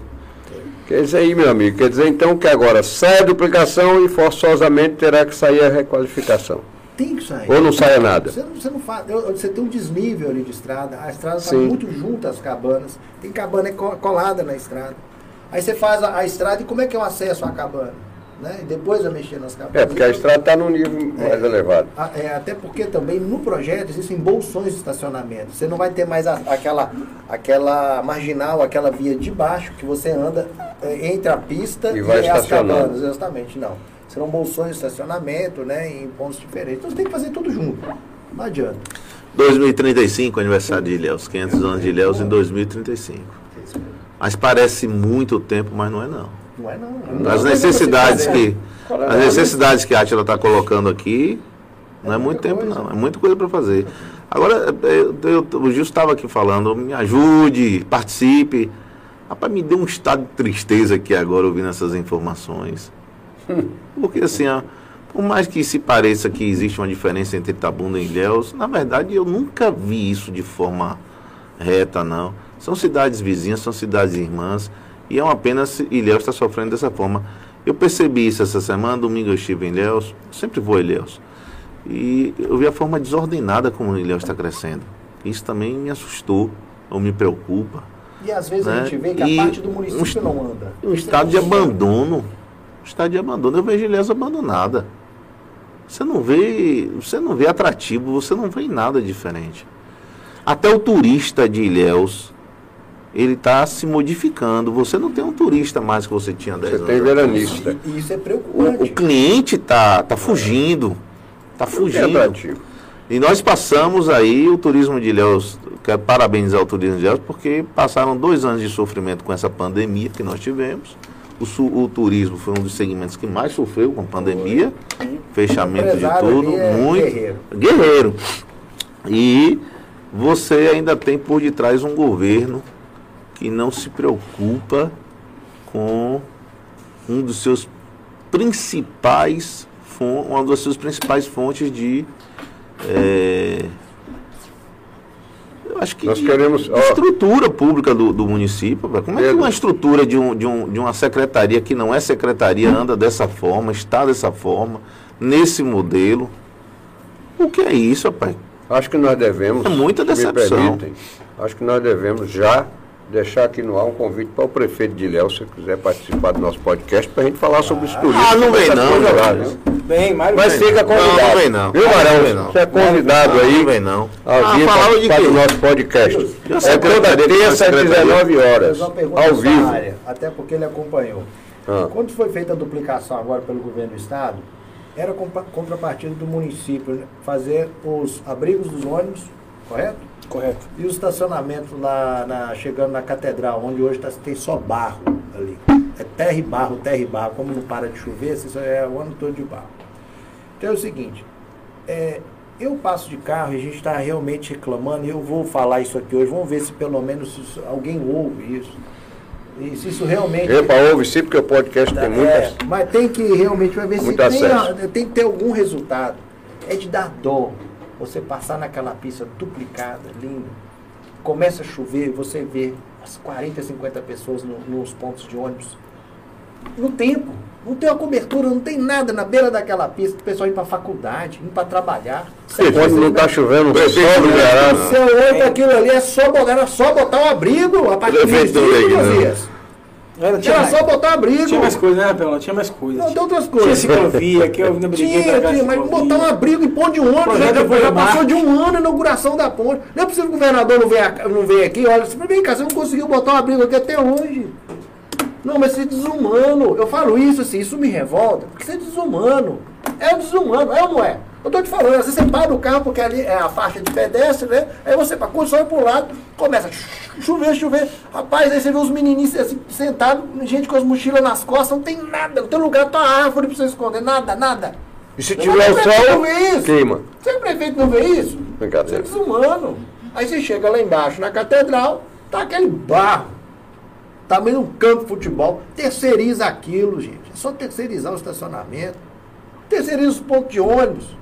Quer dizer aí, meu amigo, quer dizer então que agora sai a duplicação e forçosamente terá que sair a requalificação. Tem que sair. Ou não saia nada. Você não, você não faz. Você tem um desnível ali de estrada, a estrada está muito junto às cabanas, tem cabana co- colada na estrada. Aí você faz a, a estrada e como é que é o acesso à cabana? Né? E depois vai mexer nas capas. É, porque a estrada está num nível mais É. elevado. A- é, até porque também no projeto existem bolsões de estacionamento. Você não vai ter mais a- aquela, aquela marginal, aquela via de baixo que você anda é, entre a pista E e, vai as estacionando. cabanas. Exatamente, não. Serão bolsões de estacionamento, né, em pontos diferentes. Então você tem que fazer tudo junto. Não adianta. 2035, aniversário de Ilhéus. 500 anos de Ilhéus em 2035. Mas parece muito tempo, mas não é não. Não é não. Não As necessidades você que fazer. as necessidades que a Atila está colocando aqui não é, É muito tempo coisa. não, é muita coisa para fazer. Agora, eu, eu- o Gil estava aqui falando, me ajude, participe. Rapaz, me deu um estado de tristeza aqui agora ouvindo essas informações. Porque assim, ó, por mais que se pareça que existe uma diferença entre Itabuna e Ilhéus, na verdade eu nunca vi isso de forma reta, não. São cidades vizinhas, são cidades irmãs, e é uma pena se Ilhéus está sofrendo dessa forma. Eu percebi isso essa semana, domingo eu estive em Ilhéus, sempre vou a Ilhéus, e eu vi a forma desordenada como Ilhéus está crescendo. Isso também me assustou, ou me preocupa. E às vezes né? a gente vê que E a parte do um município est- não anda. Um estado de abandono. Um estado de abandono. Eu vejo Ilhéus abandonada. Você não vê, você não vê atrativo, você não vê nada diferente. Até o turista de Ilhéus, ele está se modificando. Você não tem um turista mais que você tinha 10 Você anos. tem atrás. veranista. E isso é O, preocupante. o cliente tá, tá fugindo. Tá É fugindo. E nós passamos aí o turismo de Ilhéus, quero parabenizar o turismo de Ilhéus, porque passaram dois anos de sofrimento com essa pandemia que nós tivemos. O, su- o turismo foi um dos segmentos que mais sofreu com a pandemia, fechamento de tudo, é muito. guerreiro. Guerreiro. E você ainda tem por detrás um governo que não se preocupa com um dos seus principais uma das suas principais fontes de é, eu acho que Nós de- queremos- de ó. estrutura pública do, do município. Como é que uma estrutura de, um, de, um, de uma secretaria que não é secretaria anda dessa forma, está dessa forma, nesse modelo? O que é isso, rapaz? Acho que nós devemos. É muita decepção. permitem, acho que nós devemos já deixar aqui no ar um convite para o prefeito de Ilhéus, se quiser participar do nosso podcast, para a gente falar sobre os turistas. Ah, não vem não, lá, viu? Bem, Mário. Mas bem. fica convidado. Não, não vem não. Viu, Não, Marão? não vem não. Você é convidado Não, aí não vem não. a Ah, participar quê? do nosso podcast. É toda terça às secretaria. 19 horas, ao vivo. área, até porque ele acompanhou. Ah. Quando foi feita a duplicação agora pelo governo do estado, era contrapartida do município né, fazer os abrigos dos ônibus, correto? Correto. E o estacionamento lá na- chegando na catedral, onde hoje tá- tem só barro ali. É terra e barro, terra e barro. Como não para de chover, isso é o ano todo de barro. Então é o seguinte, é, eu passo de carro e a gente está realmente reclamando, e eu vou falar isso aqui hoje, vamos ver se pelo menos alguém ouve isso. E se isso realmente. Epa, ouve sim, porque o podcast tem É, muitas. mas tem que realmente vai ver se tem, a- tem que ter algum resultado. É de dar dó. Você passar naquela pista duplicada, linda. Começa a chover, você vê as 40, 50 pessoas no- nos pontos de ônibus. No tempo. Não tem uma cobertura, não tem nada na beira daquela pista. O pessoal ir para faculdade, ir para trabalhar. Quando não está chovendo, Prefeito, sobe o verão. Você olha para aquilo ali, é só botar, era só botar um abrigo a partir do Era, tinha, Era mais, só botar abrigo. tinha mais coisa, né, Pelão? Tinha mais coisas. Não, tem outras Tinha coisas. ciclovia, que eu ainda briguei Tinha, tinha, mas botar um abrigo e pôr de um ônibus, já, já Mar. passou de um ano a inauguração da ponte. Não é possível que o governador não venha, não venha aqui, olha, você vem cá, você não conseguiu botar um abrigo aqui até hoje. Não, mas você é desumano. Eu falo isso assim, isso me revolta, porque você é desumano. É desumano, é ou não é? Eu tô te falando, às vezes você para o carro porque ali é a faixa de pedestre, né? Aí você para só pro lado, começa a chover, chover. Rapaz, aí você vê os menininhos assim, sentados, gente com as mochilas nas costas, não tem nada, não tem lugar, tá árvore pra você esconder, nada, nada. E se tiver o o sol, queima. Você o prefeito não vê isso? Você é Brincadeira. desumano. Aí você chega lá embaixo na catedral, tá aquele barro. Tá meio um campo de futebol. Terceiriza aquilo, gente. É só terceirizar o estacionamento. Terceiriza os pontos de ônibus.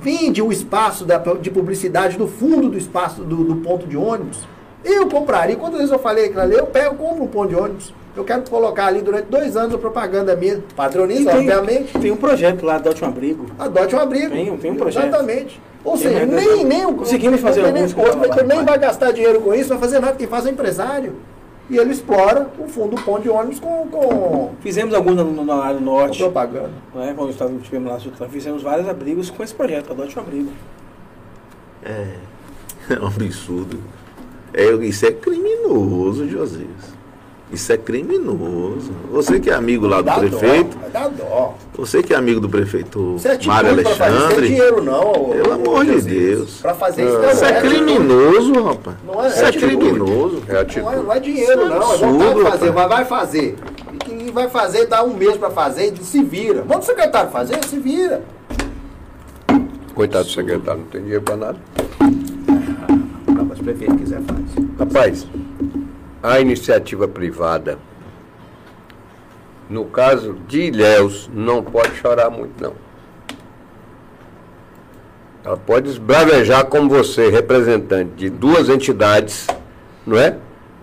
Vende o espaço da- de publicidade do fundo do espaço do, do ponto de ônibus. Eu compraria. Quantas vezes eu falei aquilo ali? Eu pego, compro um ponto de ônibus. Eu quero colocar ali durante dois anos a propaganda minha. Padroniza, tem, obviamente. tem um projeto lá, Adote um Abrigo. Adote um abrigo. Tem- tem um projeto. Exatamente. Ou Tem seja, nem, nem o Conseguimos fazer alguns nem, nem vai gastar dinheiro com isso, vai fazer nada, quem faz é o empresário. E ele explora o fundo do ponto de ônibus com, com, Fizemos alguns no, no, na área norte, propaganda. não é? quando estivemos lá, fizemos vários abrigos com esse projeto, Adote um Abrigo. É, é um absurdo. É, isso é criminoso, Josias. Isso é criminoso. Você que é amigo lá do Dá prefeito, Dó, dá dó. você que é amigo do prefeito Isso é atitude Mário pra fazer, isso é Alexandre, dinheiro não. ô- Pelo amor de. Deus. Pra fazer isso Não, isso é atitude. criminoso, rapaz. Não é- Isso é é criminoso. É Não é, não é dinheiro, Isso é não. É vontade absurdo, de fazer, rapaz. mas vai fazer. E quem vai fazer, dá um mês pra fazer e se vira. Manda o secretário fazer, se vira. Coitado do secretário, não tem dinheiro para nada. Não, mas o prefeito quiser, faz. Rapaz, a iniciativa privada, no caso de Ilhéus, não pode chorar muito, não. Ela pode esbravejar como você, representante de duas entidades, não é?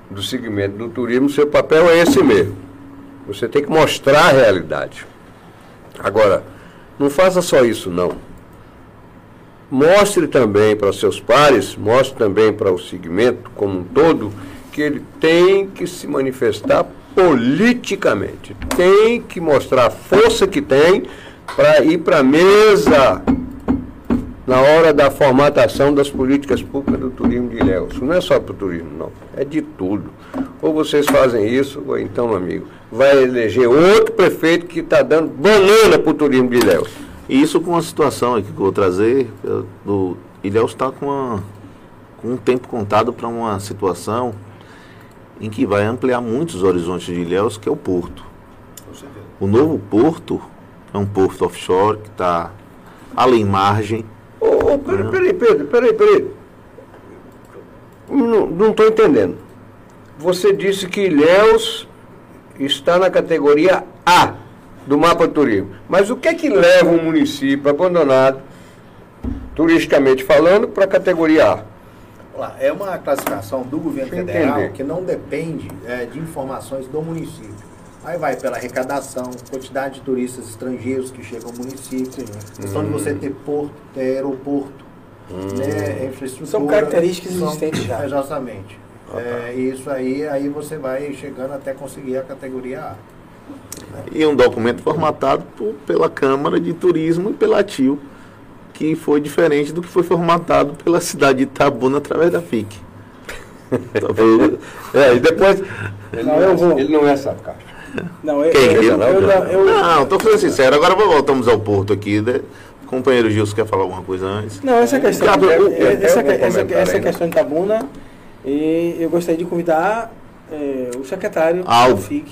Do segmento do turismo, seu papel é esse mesmo. Você tem que mostrar a realidade. Agora, não faça só isso, não. Mostre também para os seus pares, mostre também para o segmento como um todo, que ele tem que se manifestar politicamente. Tem que mostrar a força que tem para ir para a mesa na hora da formatação das políticas públicas do turismo de Ilhéus. Não é só para o turismo, não. É de tudo. Ou vocês fazem isso, ou então, amigo, vai eleger outro prefeito que está dando banana para o turismo de Ilhéus. E isso com uma situação aqui que eu vou trazer, eh, do Ilhéus está com, com um tempo contado para uma situação em que vai ampliar muitos horizontes de Ilhéus, que é o porto. O novo porto é um porto offshore que está além margem. Ô, ô, peraí, peraí, Pedro, peraí, peraí. Não estou entendendo. Você disse que Ilhéus está na categoria A do mapa turismo. Mas o que é que leva um município abandonado, turisticamente falando, para a categoria A? Lá, é uma classificação do governo Deixa federal entender. que não depende é, de informações do município. Aí vai pela arrecadação, quantidade de turistas estrangeiros que chegam ao município, questão de você ter porto, ter aeroporto, né, infraestrutura. São características são- existentes já. Exatamente. É, e isso aí, aí você vai chegando até conseguir a categoria A. E um documento formatado por- pela Câmara de Turismo e pela TIO, que foi diferente do que foi formatado pela cidade de Itabuna através da FIC. É, e depois. Ele Não, eu vou. Ele não é sarcástico. Não, eu, Quem? eu, Eu, eu, não, eu- eu- não, tô falando sincero. Agora voltamos ao Porto aqui. Né? O companheiro Gilson quer falar alguma coisa antes? Não, essa questão, é- eu- é- eu essa, essa, essa ainda. questão de Tabuna, e eu gostaria de convidar é, o secretário Aldo. da FIC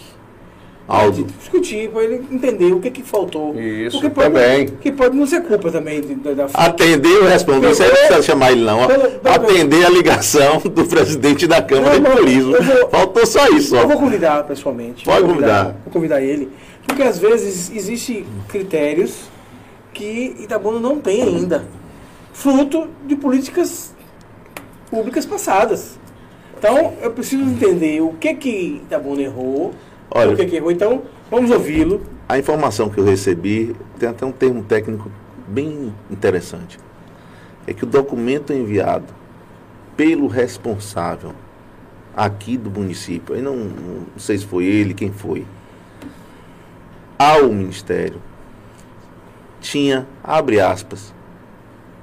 Aldo. de discutir para ele entender o que, que faltou. Isso, Porque pode, também. Que pode não ser culpa também da, da. Atender, eu respondo. Você não precisa chamar ele, não. Atender a ligação do presidente da Câmara Não, de Turismo. vou- Faltou só isso. Eu vou Ó. convidar pessoalmente. Pode vou convidar. Vou convidar ele. Porque às vezes existem critérios que Itabuna não tem ainda. Fruto de políticas públicas passadas. Então, eu preciso entender o que que Itabuna errou, Olha. que que errou. Então, vamos ouvi-lo. A informação que eu recebi tem até um termo técnico bem interessante. É que o documento enviado pelo responsável aqui do município, eu não, não sei se foi ele, quem foi, ao Ministério, tinha, abre aspas,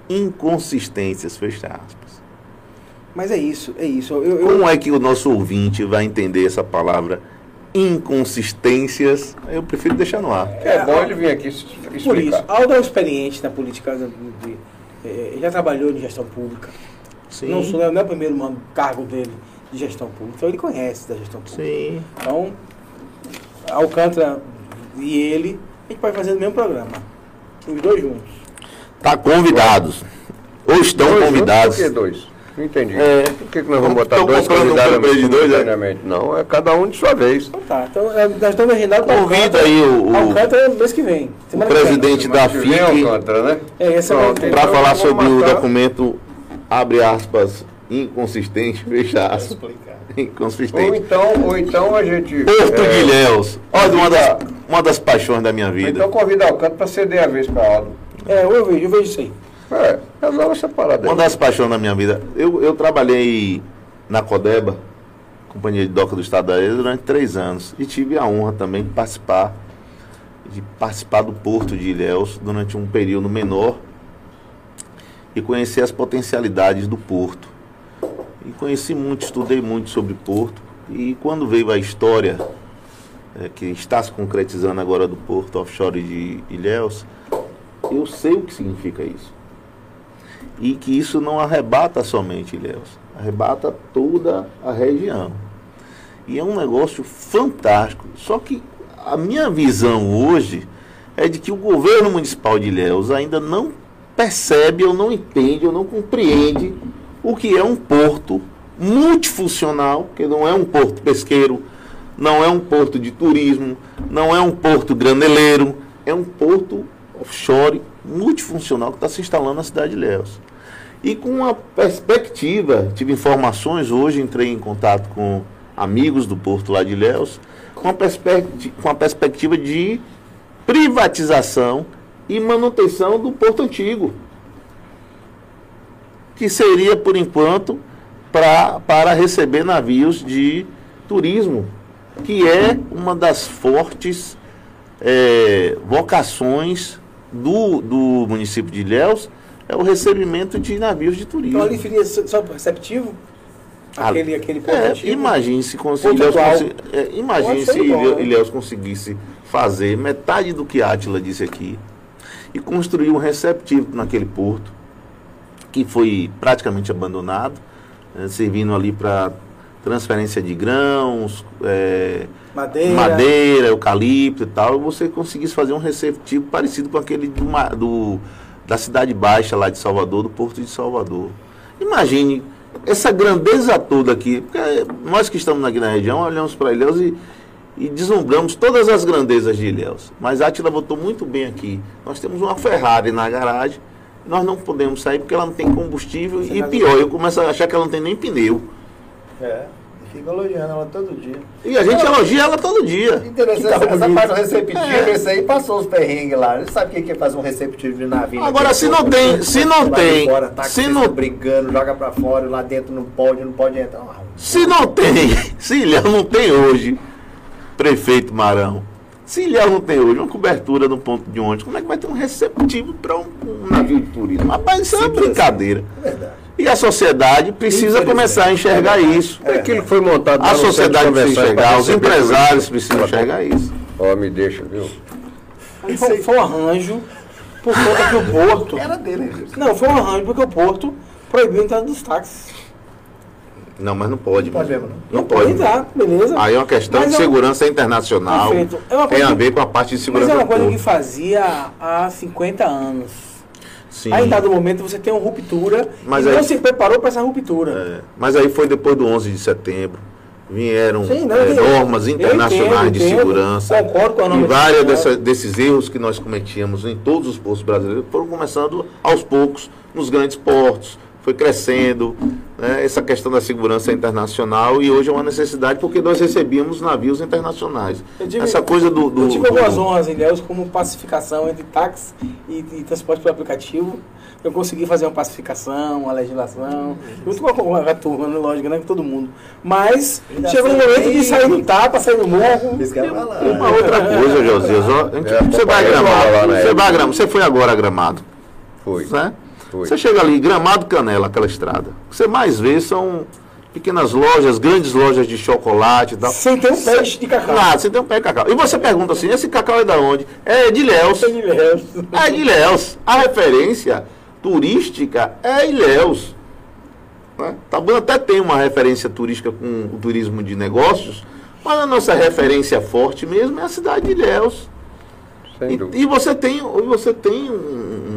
inconsistências, fecha aspas. Mas é isso, é isso. Eu, eu- Como é que o nosso ouvinte vai entender essa palavra inconsistências? Eu prefiro deixar no ar. É bom ele vir aqui s- por explicar. isso, Aldo é experiente na política, de, de- eh, já trabalhou em gestão pública. Sim, Não, sou, não é o primeiro cargo dele de gestão pública, então ele conhece da gestão pública. sim. Então, Alcântara e ele, a gente pode fazer no mesmo programa. Os dois juntos. Tá convidados. Ou estão Dois convidados. juntos, Por que dois? Não entendi. É. Por que, que nós vamos botar dois comprando um de dois, simultaneamente? Não, é cada um de sua vez. Então tá. Então é, nós estamos agendados para Convida aí o- o- Alcântara mês que vem. O presidente da FIC Alcântara, né? É, para Então, falar sobre o documento, abre aspas, inconsistente, fecha aspas. Ou Inconsistente. então, ou então a gente. Porto é, de Ilhéus. Olha, uma das, uma das paixões da minha Então vida. convida Alcântara para ceder a vez para Aldo. É, eu vejo, eu vejo isso aí. É, resolve essa parada Uma das paixões da minha vida. Eu, eu trabalhei na Codeba Companhia de Doca do Estado da Ilha durante três anos. E tive a honra também de participar, de participar do Porto de Ilhéus durante um período menor e conhecer as potencialidades do Porto. E conheci muito, estudei muito sobre Porto. E quando veio a história é, que está se concretizando agora do Porto Offshore de Ilhéus, eu sei o que significa isso. E que isso não arrebata somente Ilhéus, arrebata toda a região. E é um negócio fantástico. Só que a minha visão hoje é de que o governo municipal de Ilhéus ainda não percebe ou não entende ou não compreende o que é um porto multifuncional, que não é um porto pesqueiro, não é um porto de turismo, não é um porto graneleiro, é um porto offshore multifuncional que está se instalando na cidade de Ilhéus. E com a perspectiva, tive informações hoje, entrei em contato com amigos do porto lá de Ilhéus, com a, com a perspectiva de privatização e manutenção do porto antigo, que seria, por enquanto, pra, para receber navios de turismo, que é uma das fortes é, vocações do, do município de Ilhéus, é o recebimento de navios de turismo. Então ali seria só receptivo? Aquele, aquele ponto é, antigo? imagine se, cons- Ilhéus é, imagine Pode ser se igual, Ilhéus- né? Conseguisse fazer metade do que Átila disse aqui e construir um receptivo naquele porto que foi praticamente abandonado, né, servindo ali para transferência de grãos, é, Madeira. madeira, eucalipto e tal, você conseguisse fazer um receptivo parecido com aquele do, do- da Cidade Baixa lá de Salvador, do Porto de Salvador. Imagine essa grandeza toda aqui, porque nós que estamos aqui na região olhamos para Ilhéus e, e deslumbramos todas as grandezas de Ilhéus. Mas a Atila votou muito bem aqui. Nós temos uma Ferrari na garagem, nós não podemos sair porque ela não tem combustível e pior, eu começo a achar que ela não tem nem pneu. É, fica elogiando ela todo dia. E a gente elogia ela todo dia. Interessante, essa bonito. parte do receptivo, É. esse aí passou os perrengues lá. Ele sabe o que é fazer um receptivo de navio. Agora, se não tem- se não tem- Fora, tá se não- brigando, joga pra fora, lá dentro não pode, não pode entrar. Ah, Se não tem, se Ilhéus não tem hoje, prefeito Marão, se Ilhéus não tem hoje uma cobertura no ponto de ônibus, como é que vai ter um receptivo para um, um navio de turismo? Rapaz, isso é uma assim. brincadeira. É verdade. E a sociedade precisa começar a enxergar isso. É aquilo que foi montado A sociedade de precisa enxergar, os empresários precisam enxergar isso. Ó, me deixa, viu? Foi, foi um arranjo por conta que o Porto. Era dele, né? Não, foi um arranjo porque o Porto proibiu a entrada dos táxis. Não, mas não pode. Não pode mesmo. mesmo, Não pode. entrar, beleza. Aí é uma questão Mas de é um- segurança internacional. Perfeito. É uma Tem coisa a que- ver com a parte de Mas segurança é uma coisa que fazia há 50 anos. Sim. Aí, em dado momento, você tem uma ruptura Mas e aí- não se preparou para essa ruptura. É, mas aí foi depois do 11 de setembro. Vieram Sim, não, é, normas internacionais entendo, de entendo. segurança. Concordo com a norma E vários dessa- desses erros que nós cometíamos em todos os portos brasileiros foram começando aos poucos nos grandes portos. Foi crescendo né, essa questão da segurança internacional e hoje é uma necessidade porque nós recebíamos navios internacionais. Tive- essa coisa do. do Eu tive do- algumas honras em Ilhéus como pacificação entre táxi e, e transporte por aplicativo. Eu consegui fazer uma pacificação, uma legislação, junto com a, turma, né, lógico, né, com todo mundo. Mas chegou um você momento de sair no tapa, sair no morro. Falar. Uma outra coisa, Josias, ó, gente- É, você vai a lá gramado, na você vai a gramado, você foi agora a gramado, Foi. né? Foi. Você chega ali, Gramado Canela, aquela estrada. O que você mais vê são pequenas lojas, grandes lojas de chocolate e tal. Sem ter um peixe de cacau. Nada, você tem um pé de cacau. E você pergunta assim, esse cacau é da onde? É de Ilhéus. Sem Ilhéus. É de Ilhéus. A referência turística é Ilhéus. Né? Tá bom, até tem uma referência turística com o turismo de negócios, mas a nossa referência forte mesmo é a cidade de Ilhéus. Sem E, e você tem, e você tem um,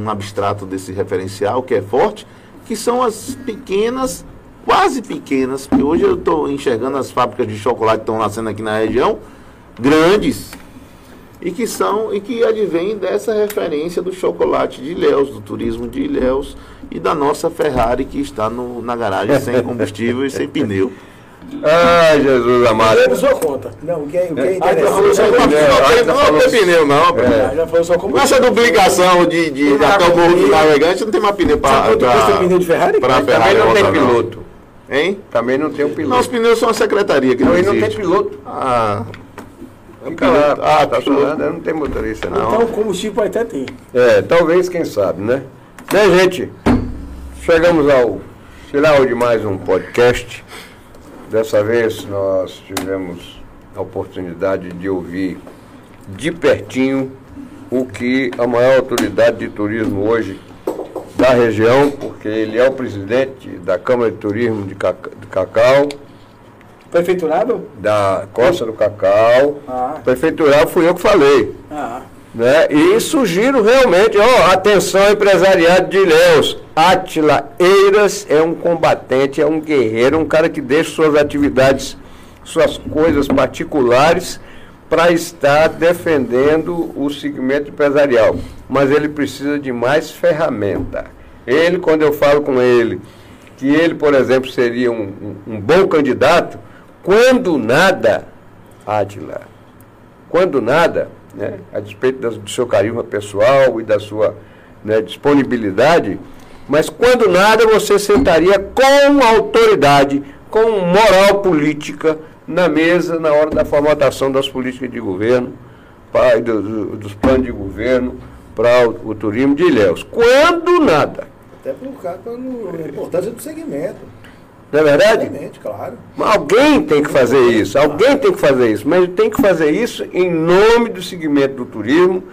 um abstrato desse referencial que é forte, que são as pequenas, quase pequenas, porque hoje eu estou enxergando as fábricas de chocolate que estão nascendo aqui na região, grandes, e que são e que advêm dessa referência do chocolate de Ilhéus, do turismo de Ilhéus e da nossa Ferrari que está no, na garagem sem combustível e sem pneu. Ai, Jesus amado. Sua conta. Não, o que é, o que é Ah, interessante. Não, vai- não, pneu, tá não falando- tem pneu não, rapaz. Ah, Já falou só como. Com essa duplicação de, de Não até o morro do navegante, não tem mais pneu para pneu de Ferrari? para Também não tem piloto. Hein? Também não tem o piloto. Nossos pneus são a secretaria que Não, não, e não tem existe. piloto. Ah, Fica lá, Ah, tá piloto. falando, não tem motorista não. Então, combustível até tem. É, talvez, quem sabe, né? Né, gente? Chegamos ao final de mais um podcast. Dessa vez nós tivemos a oportunidade de ouvir de pertinho o que a maior autoridade de turismo hoje da região, porque ele é o presidente da Câmara de Turismo de Caca- de Cacau, Prefeiturado? da Costa do Cacau. Ah. Prefeitural fui eu que falei. Ah. Né? E sugiro realmente, ó, atenção empresariado de Ilhéus. Átila Eiras é um combatente, é um guerreiro, um cara que deixa suas atividades, suas coisas particulares para estar defendendo o segmento empresarial. Mas ele precisa de mais ferramenta. Ele, quando eu falo com ele, que ele, por exemplo, seria um, um- bom candidato, quando nada, Átila, quando nada, né, a despeito do seu carisma pessoal e da sua né, disponibilidade, mas quando nada você sentaria com autoridade, com moral política na mesa na hora da formatação das políticas de governo, do- do- dos planos de governo para o, o turismo de Ilhéus. Quando nada. Até por causa da importância do segmento. Não é verdade? Claro. Mas Alguém tem que fazer isso, alguém tem que fazer isso, mas tem que fazer isso em nome do segmento do turismo,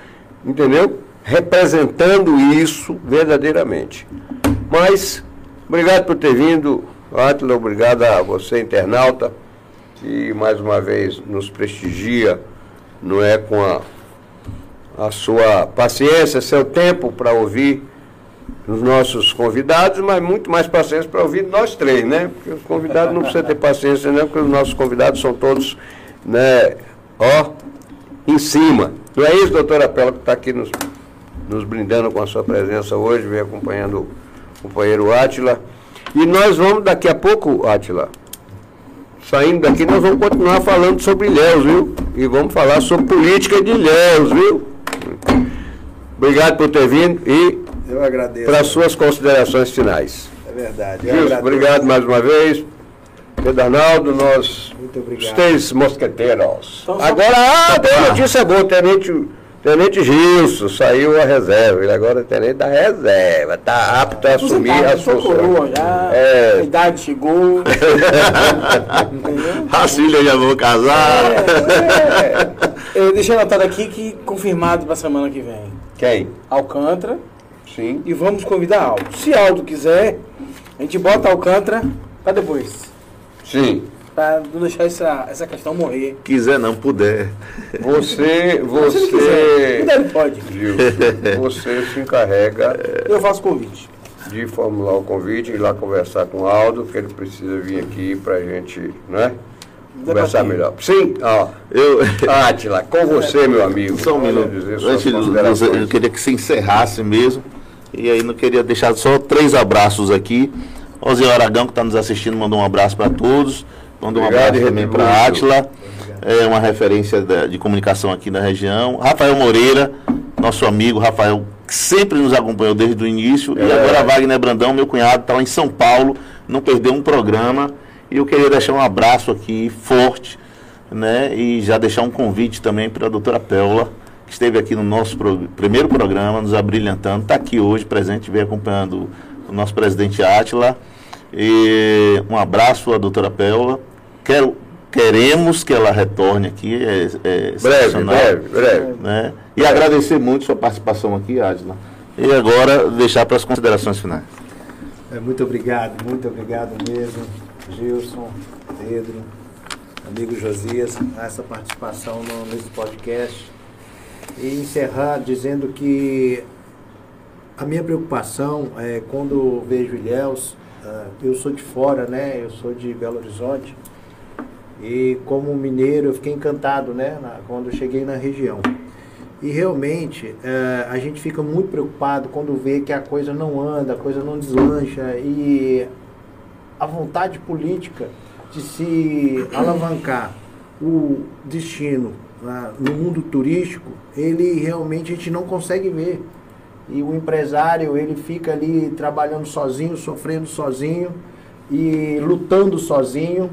entendeu? Representando isso verdadeiramente. Mas, obrigado por ter vindo, Átila, obrigado a você, internauta, que mais uma vez nos prestigia, não é, com a, a sua paciência, seu tempo para ouvir os nossos convidados, mas muito mais paciência para ouvir nós três, né? Porque os convidados não precisam ter paciência, né? Porque os nossos convidados são todos, né, ó, em cima. Não é isso, doutora Pela, que está aqui nos, nos brindando com a sua presença hoje, vem acompanhando o companheiro Átila. E nós vamos, daqui a pouco, Átila, saindo daqui, nós vamos continuar falando sobre Ilhéus, viu? E vamos falar sobre política de Ilhéus, viu? Obrigado por ter vindo e Eu agradeço. para suas considerações finais. É verdade. Gilson, obrigado mais uma vez. Pedro Arnaldo, nós, Muito obrigado. os três mosqueteiros. Então, Agora, ah, tem uma notícia boa, Tenente, Tenente Gilson saiu a reserva, ele agora é tenente da reserva, está apto a assumir tá, as sou coroa já, a É, idade chegou. Entendeu? Racília, já vou casar. Eu deixei anotado aqui que confirmado para semana que vem. quem? Alcântara Sim. e vamos convidar Aldo. Se Aldo quiser, a gente bota Alcântara para depois. Sim. Para não deixar essa, essa questão morrer. Quiser não, puder. Você, Se ele quiser, você, puder, ele pode. Gilson, você se encarrega Eu faço convite. de formular o convite, ir lá conversar com o Aldo, que ele precisa vir aqui para a gente, né? Conversar melhor. Sim, ó. Eu, Átila, com você, meu amigo. só um minuto. dizer eu queria que se encerrasse mesmo. E aí não queria deixar só três abraços aqui. O Zé Aragão, que está nos assistindo, mandou um abraço para todos. Mandou um Obrigado, abraço também para Átila. É uma referência da- de comunicação aqui na região. Rafael Moreira, nosso amigo Rafael, que sempre nos acompanhou desde o início. E É. agora Wagner Brandão, meu cunhado, está lá em São Paulo, não perdeu um programa. E eu queria deixar um abraço aqui forte, né? E já deixar um convite também para a doutora Péola, que esteve aqui no nosso pro- primeiro programa, nos abrilhantando, está aqui hoje presente, veio acompanhando o nosso presidente Átila. E um abraço à doutora Péola. Quero, queremos que ela retorne aqui. É, é Breve, breve, breve. Né? E agradecer muito sua participação aqui, Átila. E agora deixar para as considerações finais. É, muito obrigado, muito obrigado mesmo, Gilson, Pedro, amigo Josias, essa participação no, nesse podcast. E encerrar dizendo que a minha preocupação é quando vejo Ilhéus, ah, eu sou de fora, né? Eu sou de Belo Horizonte. E como mineiro eu fiquei encantado, né? quando cheguei na região. E realmente eh, a gente fica muito preocupado quando vê que a coisa não anda, a coisa não deslancha e a vontade política de se alavancar o destino no mundo turístico, ele realmente a gente não consegue ver. E o empresário, ele fica ali trabalhando sozinho, sofrendo sozinho e lutando sozinho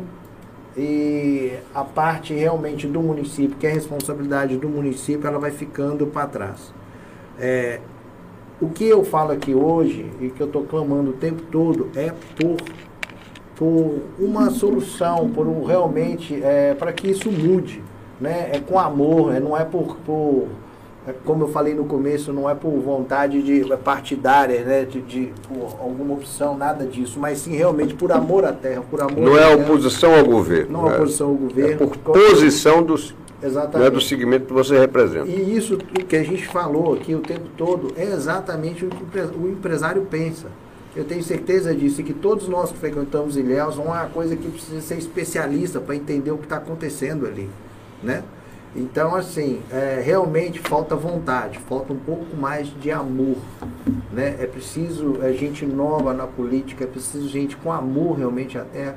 e a parte realmente do município, que é responsabilidade do município, ela vai ficando para trás. É, o que eu falo aqui hoje e que eu estou clamando o tempo todo é por, por uma solução, por um, realmente é, para que isso mude, né? É com amor, é, não é por, por é, como eu falei no começo, não é por vontade de é partidária, né, de, de por alguma opção, nada disso, mas sim realmente por amor à terra, por amor. Não é oposição ao governo. Não é oposição ao governo. É por posição dos Exatamente. Não é do segmento que você representa. E isso que a gente falou aqui o tempo todo é exatamente o que o empresário pensa. Eu tenho certeza disso, e que todos nós que frequentamos Ilhéus, não é uma coisa que precisa ser especialista para entender o que está acontecendo ali, né? Então, assim, é, realmente falta vontade, falta um pouco mais de amor, né? É preciso é, gente nova na política, é preciso gente com amor realmente à terra,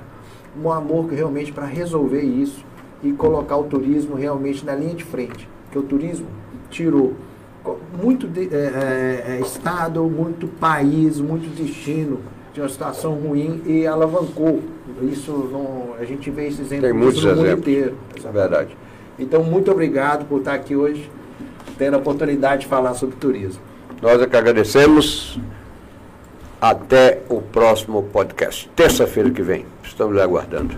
um amor que realmente para resolver isso, e colocar o turismo realmente na linha de frente. Porque o turismo tirou muito de, é, é, é, estado, muito país, muito destino de uma situação ruim e alavancou. Isso não, a gente vê esses exemplos Tem muitos no mundo exemplos. inteiro. É verdade. Então, muito obrigado por estar aqui hoje, tendo a oportunidade de falar sobre turismo. Nós é que agradecemos. Até o próximo podcast. Terça-feira que vem. Estamos aguardando.